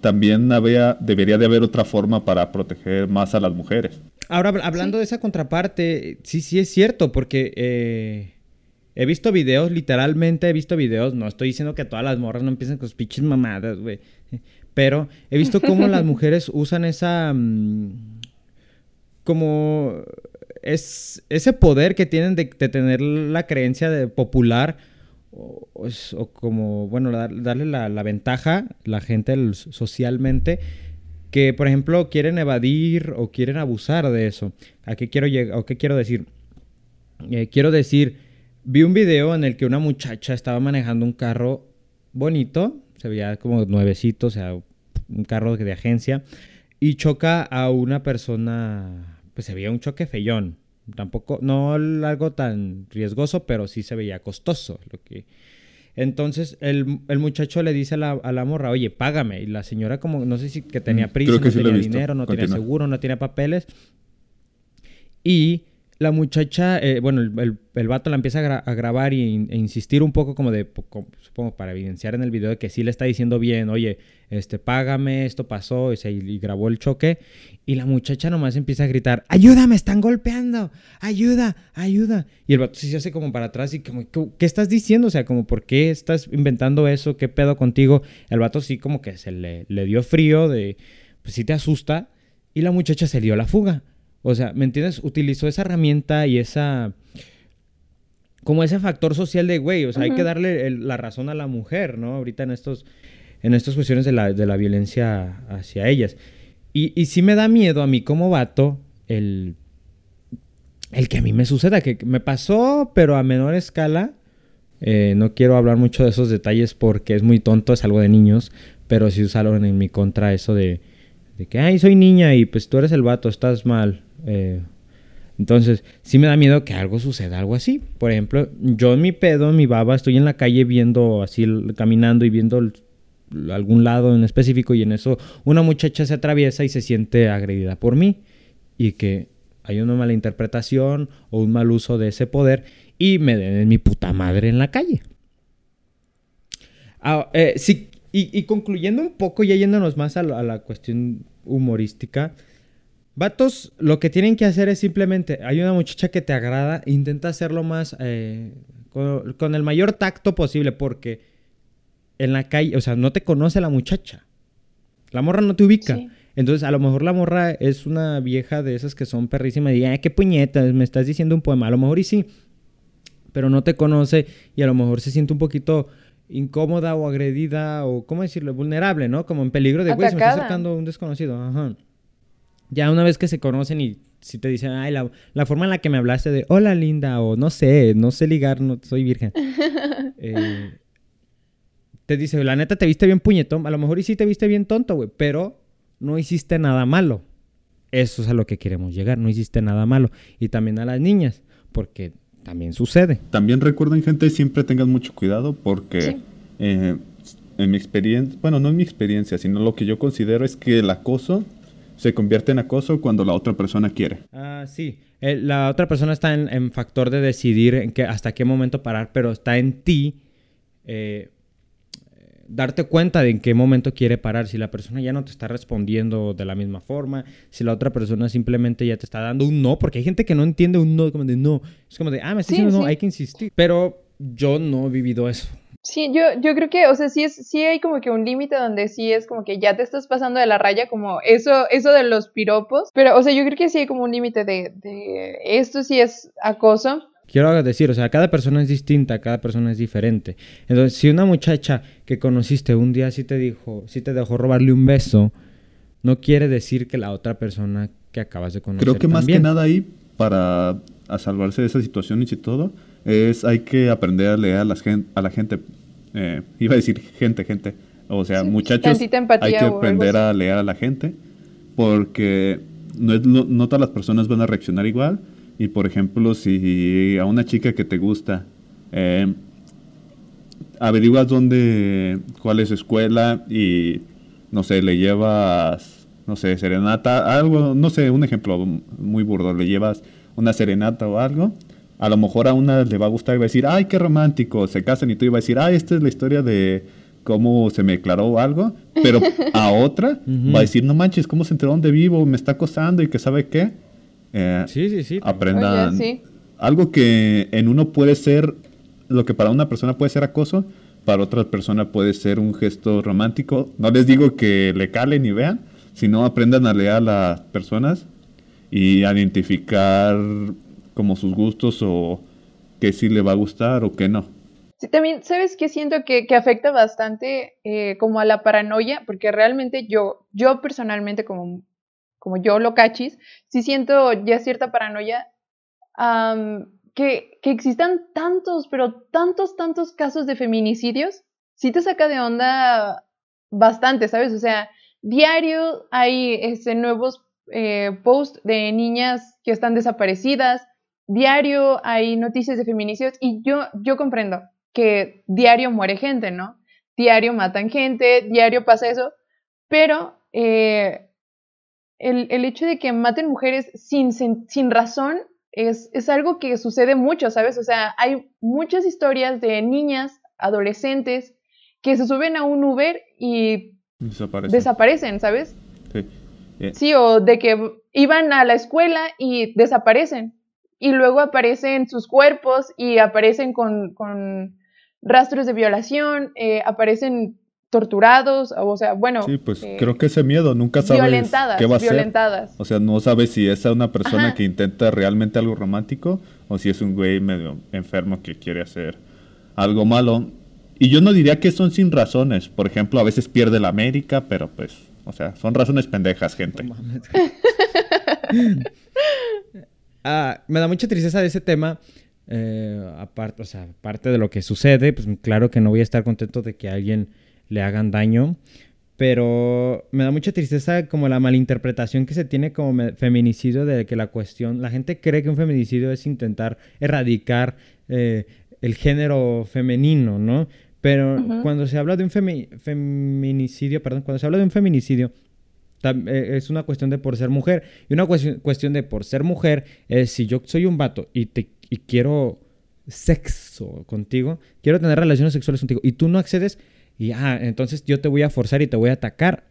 también había, debería de haber otra forma para proteger más a las mujeres. Ahora, hablando de esa contraparte, sí, sí es cierto, porque eh, he visto videos, literalmente he visto videos, no estoy diciendo que todas las morras no empiecen con sus pinches mamadas, güey, pero he visto cómo las mujeres usan esa... Mm, como es ese poder que tienen de, de tener la creencia de popular o, como, bueno, darle la, ventaja, la gente socialmente, que por ejemplo quieren evadir o quieren abusar de eso. ¿A qué quiero, llegar, o qué quiero decir? Eh, quiero decir, vi un video en el que una muchacha estaba manejando un carro bonito, se veía como nuevecito, o sea, un carro de agencia, y choca a una persona, pues se veía un choque feyón, Tampoco, no algo tan riesgoso, pero sí se veía costoso. Lo que... Entonces el, muchacho le dice a la, a la, morra, oye, págame. Y la señora como, no sé si que tenía mm, prisa, no tenía dinero, no tenía seguro, no tenía papeles. Y la muchacha, eh, bueno, el, el, vato la empieza a, grabar y, e insistir un poco como de, supongo, para evidenciar en el video de que sí le está diciendo bien, oye, este, págame, esto pasó, y, se, grabó el choque. Y la muchacha nomás empieza a gritar, ayuda, me están golpeando, ayuda, ayuda. Y el vato se hace como para atrás y como, ¿qué, estás diciendo? O sea, como, ¿por qué estás inventando eso? ¿Qué pedo contigo? El vato sí como que se le, le dio frío de, pues sí te asusta. Y la muchacha se dio la fuga. O sea, ¿me entiendes? Utilizó esa herramienta y esa... Como ese factor social de, güey, o sea, hay que darle la razón a la mujer, ¿no? Ahorita en estos, en estas cuestiones de la, de la violencia hacia ellas. Y, y sí me da miedo a mí como vato el, el que a mí me suceda, que me pasó, pero a menor escala. Eh, no quiero hablar mucho de esos detalles porque es muy tonto, es algo de niños, pero sí usaron en mi contra eso de, de que, ay, soy niña y pues tú eres el vato, estás mal. Eh, entonces, sí me da miedo que algo suceda, algo así. Por ejemplo, yo en mi pedo, en mi baba, estoy en la calle viendo, así, caminando y viendo algún lado en específico y en eso una muchacha se atraviesa y se siente agredida por mí. Y que hay una mala interpretación o un mal uso de ese poder y me den mi puta madre en la calle. Ah, eh, sí, y, concluyendo un poco, ya yéndonos más a la cuestión humorística, Vatos, lo que tienen que hacer es simplemente, hay una muchacha que te agrada, intenta hacerlo más, eh, con, el mayor tacto posible, porque en la calle, o sea, no te conoce la muchacha. La morra no te ubica. Entonces, a lo mejor la morra es una vieja de esas que son perrísimas y dice, qué puñetas, me estás diciendo un poema. A lo mejor y sí, pero no te conoce y a lo mejor se siente un poquito incómoda o agredida o, ¿cómo decirlo? Vulnerable, ¿no? Como en peligro de, güey, se me está acercando un desconocido. Ajá. Ya una vez que se conocen y si te dicen, ay, la, forma en la que me hablaste de hola linda o no sé, no sé ligar, no soy virgen. Eh, te dice, la neta te viste bien puñetón, a lo mejor y sí te viste bien tonto, güey, pero no hiciste nada malo. Eso es a lo que queremos llegar, no hiciste nada malo. Y también a las niñas, porque también sucede. También recuerden, gente, siempre tengan mucho cuidado porque eh, en mi experiencia, bueno, no en mi experiencia, sino lo que yo considero es que el acoso se convierte en acoso cuando la otra persona quiere. Ah, sí. la otra persona está en, factor de decidir en qué, hasta qué momento parar, pero está en ti eh, darte cuenta de en qué momento quiere parar. Si la persona ya no te está respondiendo de la misma forma, si la otra persona simplemente ya te está dando un no, porque hay gente que no entiende un no, como de no. Es como de, ah, me está diciendo no, hay que insistir. Pero yo no he vivido eso. Sí, yo, yo creo que, o sea, sí, es, sí hay como que un límite donde sí es como que ya te estás pasando de la raya, como eso, eso de los piropos, pero, o sea, yo creo que sí hay como un límite de, de esto sí es acoso. Quiero decir, o sea, cada persona es distinta, cada persona es diferente. Entonces, si una muchacha que conociste un día sí te dijo, sí te dejó robarle un beso, no quiere decir que la otra persona que acabas de conocer. Creo que más que nada ahí, para salvarse de esas situaciones y todo, es hay que aprender a leer a, las a la gente. Eh, iba a decir gente, gente. O sea, muchachos, hay que aprender a leer a la gente porque no, es, no, todas las personas van a reaccionar igual. Y por ejemplo, si a una chica que te gusta, eh, averiguas dónde, cuál es su escuela y, no sé, le llevas, no sé, serenata, algo, no sé, un ejemplo muy burdo, le llevas una serenata o algo a lo mejor a una le va a gustar y va a decir, ay, qué romántico, se casan y tú ibas a decir, ay, esta es la historia de cómo se me declaró algo, pero a otra va a decir, no manches, ¿cómo se enteró dónde vivo? Me está acosando y que sabe qué. Eh, sí, sí, sí. Aprendan algo que en uno puede ser, lo que para una persona puede ser acoso, para otra persona puede ser un gesto romántico. No les digo que le calen y vean, sino aprendan a leer a las personas y a identificar como sus gustos o que sí le va a gustar o que no. Sí, también, ¿sabes qué? Siento que, afecta bastante eh, como a la paranoia, porque realmente yo, yo personalmente como, como yo lo cachis, sí siento ya cierta paranoia que, que existan tantos, pero tantos, tantos casos de feminicidios, sí te saca de onda bastante, ¿sabes? O sea, diario hay este, nuevos eh, posts de niñas que están desaparecidas, diario hay noticias de feminicidios y yo, yo comprendo que diario muere gente, ¿no? Diario matan gente, diario pasa eso, pero eh, el, el, hecho de que maten mujeres sin, sin, razón es, es, algo que sucede mucho, ¿sabes? O sea, hay muchas historias de niñas, adolescentes, que se suben a un Uber y desaparecen, ¿sabes? Sí. Eh. sí, o de que iban a la escuela y desaparecen y luego aparecen sus cuerpos y aparecen con, rastros de violación, eh, aparecen torturados, o sea, bueno. Sí, pues eh, creo que ese miedo, nunca sabes violentadas, qué va a violentadas. ser. O sea, no sabes si es una persona que intenta realmente algo romántico o si es un güey medio enfermo que quiere hacer algo malo. Y yo no diría que son sin razones. Por ejemplo, a veces pierde la América, pero pues O sea, son razones pendejas, gente. Ah, me da mucha tristeza de ese tema. Eh, aparte, o sea, aparte de lo que sucede, pues claro que no voy a estar contento de que a alguien le hagan daño. Pero me da mucha tristeza como la malinterpretación que se tiene como feminicidio de que la cuestión, la gente cree que un feminicidio es intentar erradicar eh, el género femenino, ¿no? Pero cuando se habla de un feminicidio, perdón, cuando se habla de un feminicidio, es una cuestión de por ser mujer. Y una cuestión, de por ser mujer es si yo soy un vato y, te, y quiero sexo contigo, quiero tener relaciones sexuales contigo y tú no accedes y ah, entonces yo te voy a forzar y te voy a atacar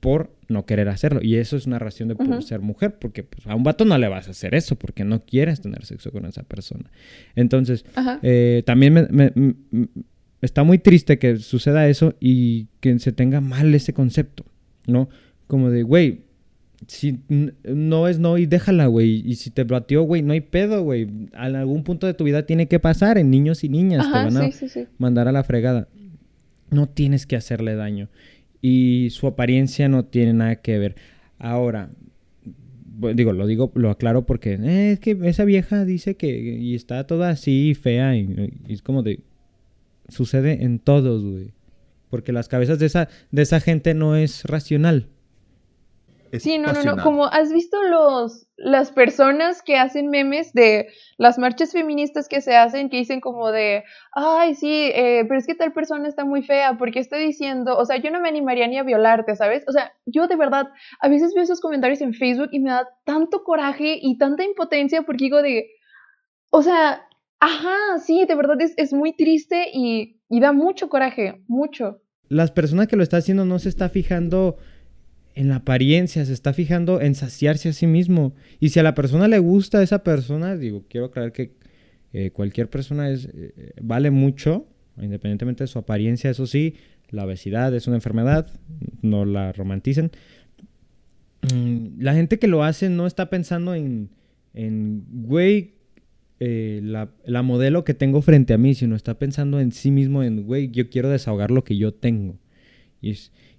por no querer hacerlo. Y eso es una razón de por ser mujer, porque pues, a un vato no le vas a hacer eso, porque no quieres tener sexo con esa persona. Entonces, eh, también me, está muy triste que suceda eso y que se tenga mal ese concepto, ¿no? Como de, güey, si no es no y déjala, güey. Y si te batió, güey, no hay pedo, güey. A algún punto de tu vida tiene que pasar en niños y niñas. te van a mandar a la fregada. No tienes que hacerle daño. Y su apariencia no tiene nada que ver. Ahora, digo, lo digo, lo aclaro porque eh, es que esa vieja dice que y está toda así fea y es como de, sucede en todos, güey. Porque las cabezas de esa, de esa gente no es racional. Sí, no, no, no. Como has visto los, las personas que hacen memes de las marchas feministas que se hacen, que dicen como de, ay, sí, eh, pero es que tal persona está muy fea, porque está diciendo, o sea, yo no me animaría ni a violarte, ¿sabes? O sea, yo de verdad, a veces veo esos comentarios en Facebook y me da tanto coraje y tanta impotencia porque digo de, o sea, Ajá, sí, de verdad es, muy triste y, da mucho coraje, mucho. Las personas que lo está haciendo no se está fijando en la apariencia, se está fijando en saciarse a sí mismo. Y si a la persona le gusta a esa persona, digo, quiero aclarar que eh, cualquier persona es, eh, vale mucho, independientemente de su apariencia, eso sí, la obesidad es una enfermedad, no la romanticen. Mm, la gente que lo hace no está pensando en, en güey, eh, la, modelo que tengo frente a mí, sino está pensando en sí mismo en, güey, yo quiero desahogar lo que yo tengo. Y,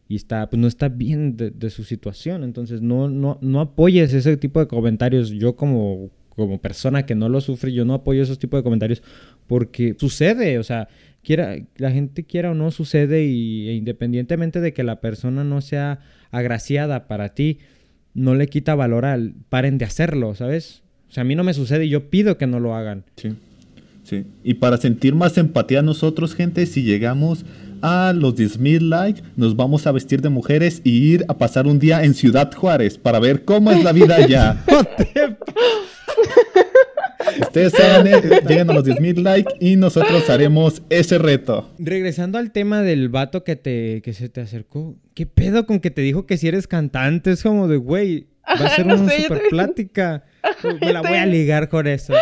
y está, pues no está bien de, su situación. Entonces no, no, no apoyes ese tipo de comentarios. Yo como, como persona que no lo sufre, yo no apoyo esos tipos de comentarios porque sucede, o sea, quiera, la gente quiera o no sucede y e independientemente de que la persona no sea agraciada para ti, no le quita valor al paren de hacerlo, ¿sabes? O sea, a mí no me sucede y yo pido que no lo hagan. Sí. Sí. Y para sentir más empatía nosotros, gente, si llegamos a los 10.000 likes, nos vamos a vestir de mujeres y ir a pasar un día en Ciudad Juárez para ver cómo es la vida allá. Ustedes hagan, lleguen a los 10.000 likes y nosotros haremos ese reto. Regresando al tema del vato que, te, que se te acercó, ¿qué pedo con que te dijo que si eres cantante? Es como de, güey, va a ser una super plática. Me la voy a ligar con eso.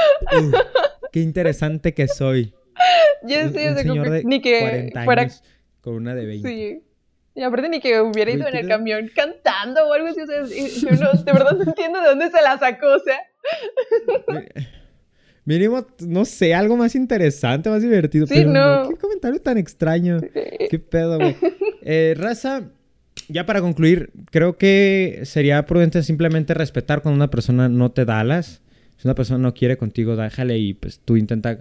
Qué interesante que soy. Yo estoy un, señor de ni que 40 años con una de 20. Sí. Y aparte ni que hubiera ido en el camión cantando o algo así. O sea, de verdad no entiendo de dónde se la sacó, o sea. Mínimo, no sé, algo más interesante, más divertido. Sí, pero no. Qué comentario tan extraño. Qué pedo, güey. Eh, raza, ya para concluir, creo que sería prudente simplemente respetar cuando una persona no te da alas. Si una persona no quiere contigo, déjale y pues tú intenta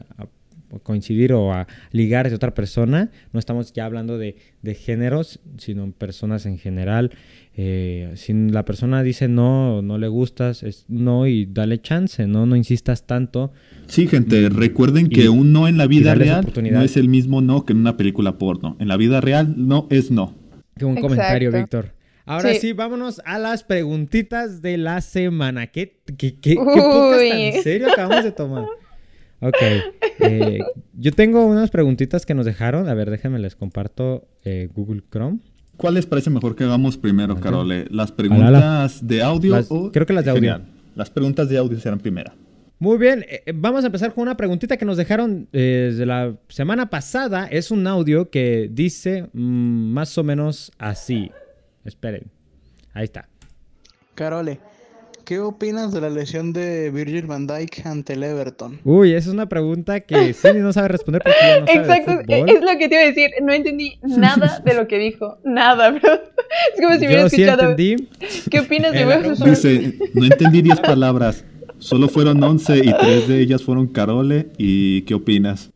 coincidir o a ligar a otra persona. No estamos ya hablando de, géneros, sino personas en general. Eh, si la persona dice no, no le gustas, es no y dale chance, no, no insistas tanto. Sí, gente, recuerden que un no en la vida real no es el mismo no que en una película porno. En la vida real no es no. Qué buen comentario, Víctor. Ahora sí. vámonos a las preguntitas de la semana. ¿Qué, qué, qué, qué tan serio acabamos de tomar? Ok. Eh, yo tengo unas preguntitas que nos dejaron. A ver, déjenme les comparto eh, Google Chrome. ¿Cuál les parece mejor que hagamos primero, Carole? ¿Las preguntas de audio o...? Creo que las de audio. Las preguntas de audio serán primera. Muy bien, eh, vamos a empezar con una preguntita que nos dejaron desde la semana pasada. Es un audio que dice mm, más o menos así. Esperen. Ahí está. Carole, ¿Qué opinas de la lesión de Virgil van Dijk ante el Everton? Uy, esa es una pregunta que Cindy no sabe responder porque ya no sabe Exacto, de es lo que te iba a decir. No entendí nada de lo que dijo. Nada, bro. Es como si hubiera Yo sí escuchado. entendí. ¿Qué opinas de West Dice, no entendí 10 palabras. Solo fueron 11 y 3 de ellas fueron Carole. ¿Y qué opinas?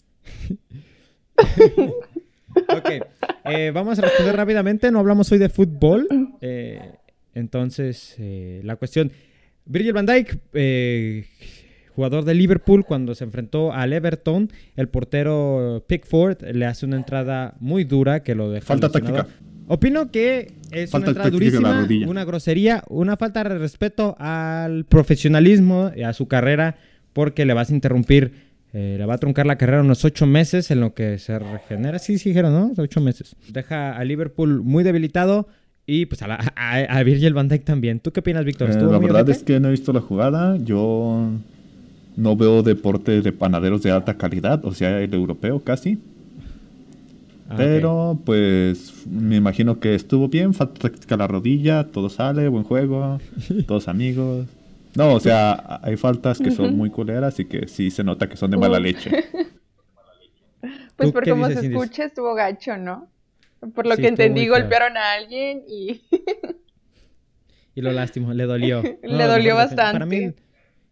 Ok, eh, vamos a responder rápidamente. No hablamos hoy de fútbol. eh, entonces, eh, la cuestión. Virgil van Dijk, eh, jugador de Liverpool, cuando se enfrentó al Everton, el portero Pickford le hace una entrada muy dura que lo deja. Falta táctica. Opino que es Falta una entrada durísima, una grosería, una falta de respeto al profesionalismo y a su carrera, porque le vas a interrumpir, eh, le va a truncar la carrera unos ocho meses en lo que se regenera. Sí, sí, dijeron, ¿no? Ocho meses. Deja a Liverpool muy debilitado y pues a, la- a, a Virgil van Dijk también. ¿Tú qué opinas, Víctor? Eh, ¿Estuvo la verdad es que no he visto la jugada. Yo no veo deporte de panaderos de alta calidad, o sea, el europeo casi. Ah. Pero pues me imagino que estuvo bien, falta la rodilla, todo sale, buen juego, todos amigos. No, o sea, hay faltas que son muy culeras y que sí se nota que son de mala leche. Pues ¿Tú por cómo se escucha, estuvo gacho, ¿no? Por lo Sí, que entendí, golpearon a alguien y. Y lo lástima, le dolió. Le No, dolió defen- Para bastante. mí,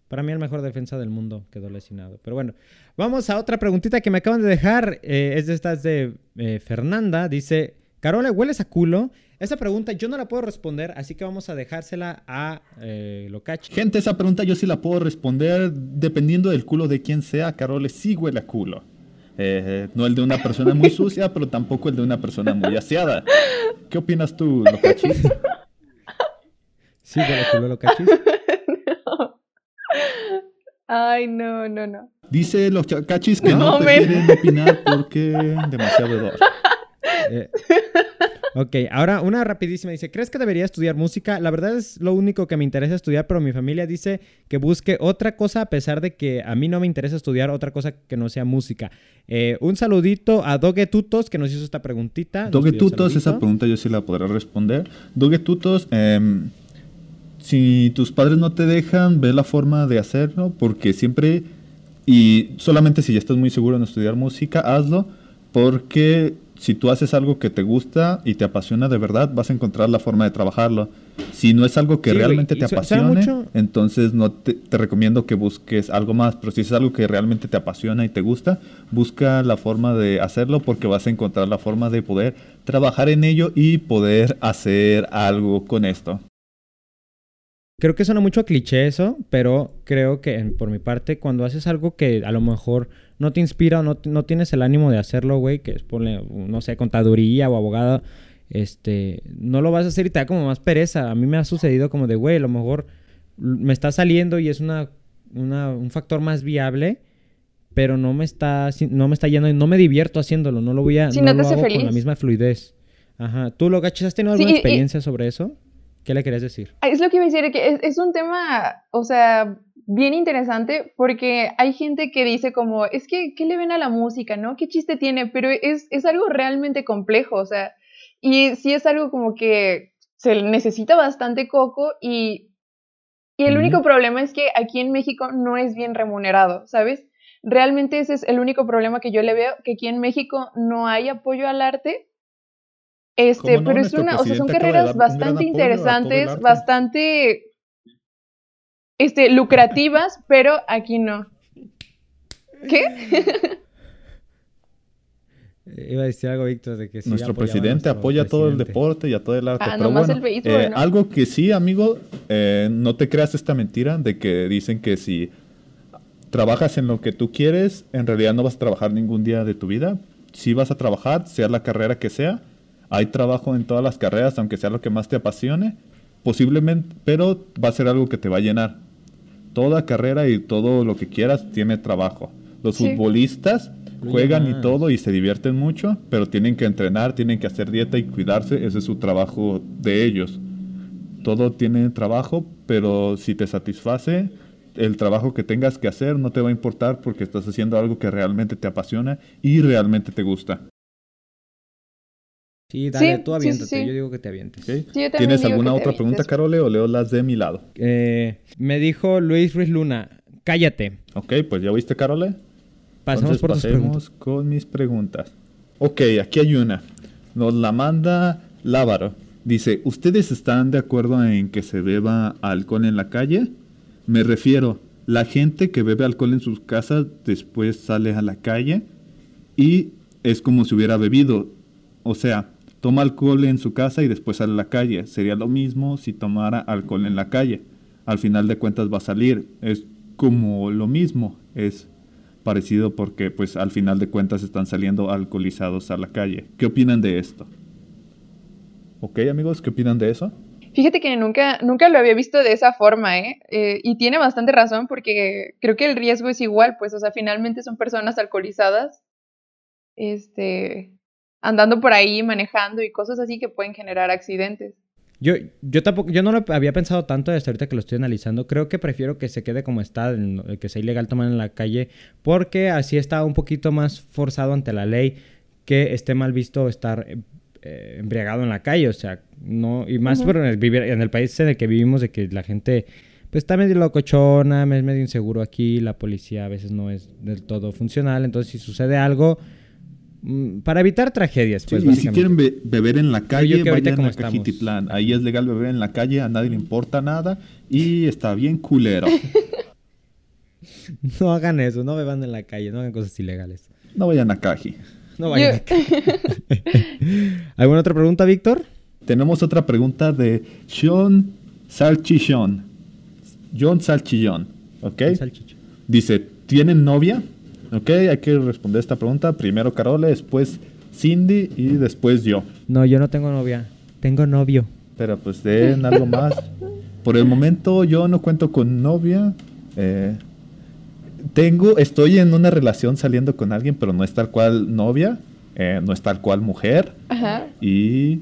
para mí el mejor defensa del mundo quedó lesionado. Pero bueno, vamos a otra preguntita que me acaban de dejar. eh, es de estas de eh, Fernanda. Dice, Carola, ¿hueles a culo? Esa pregunta yo no la puedo responder, así que vamos a dejársela a eh, Locachi. Gente, esa pregunta yo sí la puedo responder dependiendo del culo de quién sea. Carole sí huele a culo. Eh, no el de una persona muy sucia, pero tampoco el de una persona muy aseada. ¿Qué opinas tú, Locachi? Sí, huele a culo, Locachi. Ay, no, no, no. Dice los cachis que no, No, te quieren opinar porque demasiado hedor. Eh, ok, ahora una rapidísima. Dice, ¿crees que debería estudiar música? La verdad es lo único que me interesa estudiar, pero mi familia dice que busque otra cosa a pesar de que a mí no me interesa estudiar otra cosa que no sea música. Eh, un saludito a Doge Tutos que nos hizo esta preguntita. Doge Tutos, esa pregunta yo sí la podré responder. Doge Tutos, em, si tus padres no te dejan, ve la forma de hacerlo, porque siempre, y solamente si ya estás muy seguro en estudiar música, hazlo, porque si tú haces algo que te gusta y te apasiona de verdad, vas a encontrar la forma de trabajarlo. Si no es algo que Sí, realmente y te apasione, mucho- entonces no te, te recomiendo que busques algo más, pero si es algo que realmente te apasiona y te gusta, busca la forma de hacerlo porque vas a encontrar la forma de poder trabajar en ello y poder hacer algo con esto. Creo que suena mucho a cliché eso, pero creo que en- por mi parte, cuando haces algo que a lo mejor no te inspira o no, no tienes el ánimo de hacerlo, güey, que es ponle, no sé, contaduría o abogado, este, no lo vas a hacer y te da como más pereza. A mí me ha sucedido como de, güey, a lo mejor me está saliendo y es una, una- un factor más viable, pero no me está, no me está yendo y no me divierto haciéndolo, no lo voy a, Sí, no no lo hago con la feliz. misma fluidez. Ajá. ¿Tú lo gachas? ¿Has tenido Sí, alguna y- experiencia sobre eso? ¿Qué le querías decir? Ah, Es lo que iba a decir, que es, es un tema, o sea, bien interesante porque hay gente que dice como, es que, ¿qué le ven a la música, no? ¿Qué chiste tiene? Pero es, es algo realmente complejo, o sea, y sí es algo como que se necesita bastante coco y, y el único problema es que aquí en México no es bien remunerado, ¿sabes? Realmente ese es el único problema que yo le veo, que aquí en México no hay apoyo al arte. Este, pero es Nuestro una, o sea, son carreras bastante interesantes, bastante este, lucrativas, pero aquí no. ¿Qué? Eh, Iba a decir algo, Víctor, de que sí Nuestro a presidente nuestro apoya todo el deporte y a todo el arte. Ah, pero nomás bueno, el béisbol, eh, ¿no? algo que sí, amigo, eh, no te creas esta mentira de que dicen que si trabajas en lo que tú quieres, en realidad no vas a trabajar ningún día de tu vida. Si vas a trabajar, sea la carrera que sea. Hay trabajo en todas las carreras, aunque sea lo que más te apasione. Posiblemente, pero va a ser algo que te va a llenar. Toda carrera y todo lo que quieras tiene trabajo. Los Sí. futbolistas juegan y todo y se divierten mucho, pero tienen que entrenar, tienen que hacer dieta y cuidarse. Ese es su trabajo de ellos. Todo tiene trabajo, pero si te satisface el trabajo que tengas que hacer, no te va a importar porque estás haciendo algo que realmente te apasiona y realmente te gusta. Sí, dale, Sí, tú sí, aviéntate. sí, sí. Yo digo que te avientes. ¿ok? Sí, yo también ¿Tienes alguna otra pregunta. Carole, o leo las de mi lado? Eh, me dijo Luis Ruiz Luna, cállate. Ok, pues ya viste, Carole. Pasamos Entonces, por tus pasemos preguntas. con mis preguntas. Ok, aquí hay una. Nos la manda Lávaro. Dice, ¿ustedes están de acuerdo en que se beba alcohol en la calle? Me refiero, la gente que bebe alcohol en sus casas después sale a la calle y es como si hubiera bebido. O sea, toma alcohol en su casa y después sale a la calle. Sería lo mismo si tomara alcohol en la calle. Al final de cuentas va a salir. Es como lo mismo. Es parecido porque pues al final de cuentas están saliendo alcoholizados a la calle. ¿Qué opinan de esto? ¿Ok amigos? ¿Qué opinan de eso? Fíjate que nunca, nunca lo había visto de esa forma, ¿eh? Eh, Y tiene bastante razón porque creo que el riesgo es igual, pues, o sea, finalmente son personas alcoholizadas, este, andando por ahí, manejando y cosas así que pueden generar accidentes. Yo, yo tampoco, yo no lo había pensado tanto hasta ahorita que lo estoy analizando. Creo que prefiero que se quede como está, que sea ilegal tomar en la calle, porque así está un poquito más forzado ante la ley que esté mal visto estar eh, eh, embriagado en la calle. O sea, no, y más por en el, vivir, en el país en el que vivimos, de que la gente pues está medio locochona, es medio inseguro aquí, la policía a veces no es del todo funcional. Entonces, si sucede algo, para evitar tragedias, pues Sí, y si quieren be- beber en la calle, vayan como a. Cajititlán. Ahí es legal beber en la calle, a nadie le importa nada y está bien culero. No hagan eso, no beban en la calle, no hagan cosas ilegales. No vayan a Caji. No vayan. Yo- ¿Alguna otra pregunta, Víctor? Tenemos otra pregunta de Sean Salchichón. John Salchillón, ¿ok? Salchicha. Dice, ¿tienen novia? Ok, hay que responder esta pregunta. Primero Carole, después Cindy y después yo. No, yo no tengo novia. Tengo novio. Pero pues den algo más. Por el momento yo no cuento con novia. Eh, tengo, estoy en una relación saliendo con alguien, pero no es tal cual novia, eh, no es tal cual mujer. Ajá. Y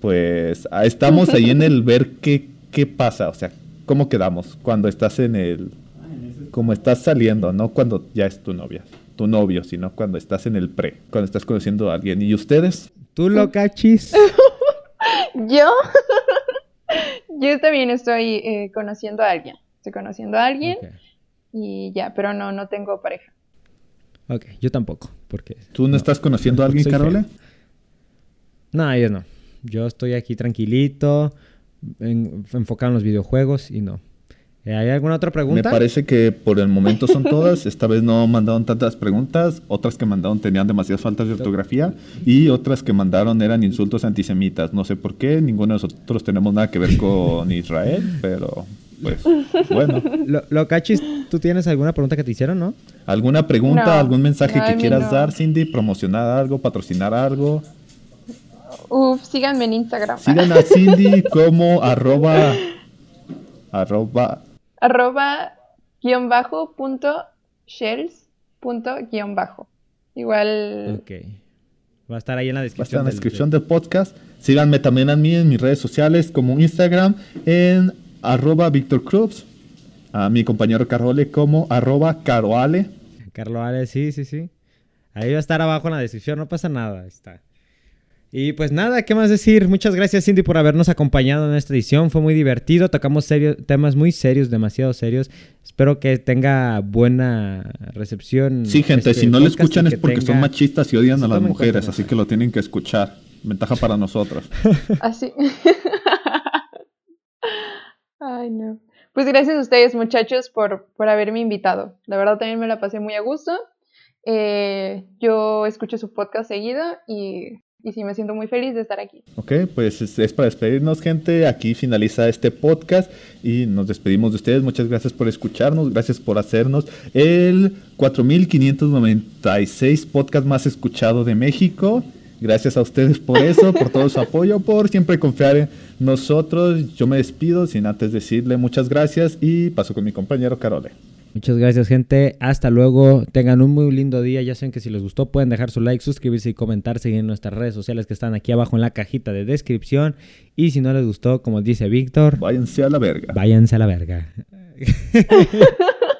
pues ah, estamos ahí en el ver qué, qué pasa, o sea, cómo quedamos cuando estás en el, como estás saliendo, no cuando ya es tu novia, tu novio, sino cuando estás en el pre, cuando estás conociendo a alguien. ¿Y ustedes? ¿Tú lo cachis? Yo, yo también estoy eh, conociendo a alguien. Estoy conociendo a alguien y ya, pero no, no tengo pareja. Ok, yo tampoco, porque... ¿Tú no, estás conociendo a alguien, feo. No, yo no. Yo estoy aquí tranquilito, en- enfocado en los videojuegos y no. Eh, ¿Hay alguna otra Me pregunta? parece que por el momento son todas. Esta vez no mandaron tantas preguntas. Otras que mandaron tenían demasiadas faltas de ortografía. Y otras que mandaron eran insultos antisemitas. No sé por qué. Ninguno de nosotros tenemos nada que ver con Israel. Pero, pues, bueno. Lo, lo cachis, ¿tú tienes alguna pregunta que te hicieron, no? ¿Alguna pregunta, No, algún mensaje no, que quieras no. dar, Cindy? ¿Promocionar algo? ¿Patrocinar algo? Uf, síganme en Instagram. Sigan a Cindy como arroba... Arroba... Arroba guion bajo punto shells punto guion bajo. Igual. Ok. Va a estar ahí en la Va a descripción. estar en la descripción del podcast. Síganme también a mí en mis redes sociales como Instagram en arroba Víctor Cruz. A mi compañero Carole como arroba Caroale. Carlos Ale, sí, sí, sí. Ahí va a estar abajo en la descripción, no pasa nada. ahí Está. Y pues nada, ¿qué más decir? Muchas gracias Cindy por habernos acompañado en esta edición. Fue muy divertido, tocamos serio- temas muy serios, demasiado serios. Espero que tenga buena recepción. Sí, gente, este si no y escuchan es que porque son machistas y odian a las mujeres, cuenta, así que lo tienen que escuchar. Ventaja para nosotros. Así. Ay, no. Pues gracias a ustedes, muchachos, por, por haberme invitado. La verdad también me la pasé muy a gusto. Eh, yo escucho su podcast seguido y, y sí me siento muy feliz de estar aquí. Ok, pues es, es para despedirnos, gente. Aquí finaliza este podcast y nos despedimos de ustedes. Muchas gracias por escucharnos, gracias por hacernos el 4596 podcast más escuchado de México. Gracias a ustedes por eso, por todo su apoyo, por siempre confiar en nosotros. Yo me despido sin antes decirle muchas gracias y paso con mi compañero Carole. Muchas gracias, gente. Hasta luego. Tengan un muy lindo día. Ya saben que si les gustó, pueden dejar su like, suscribirse y comentar, seguir en nuestras redes sociales que están aquí abajo en la cajita de descripción. Y si no les gustó, como dice Víctor, Váyanse a la verga. váyanse a la verga.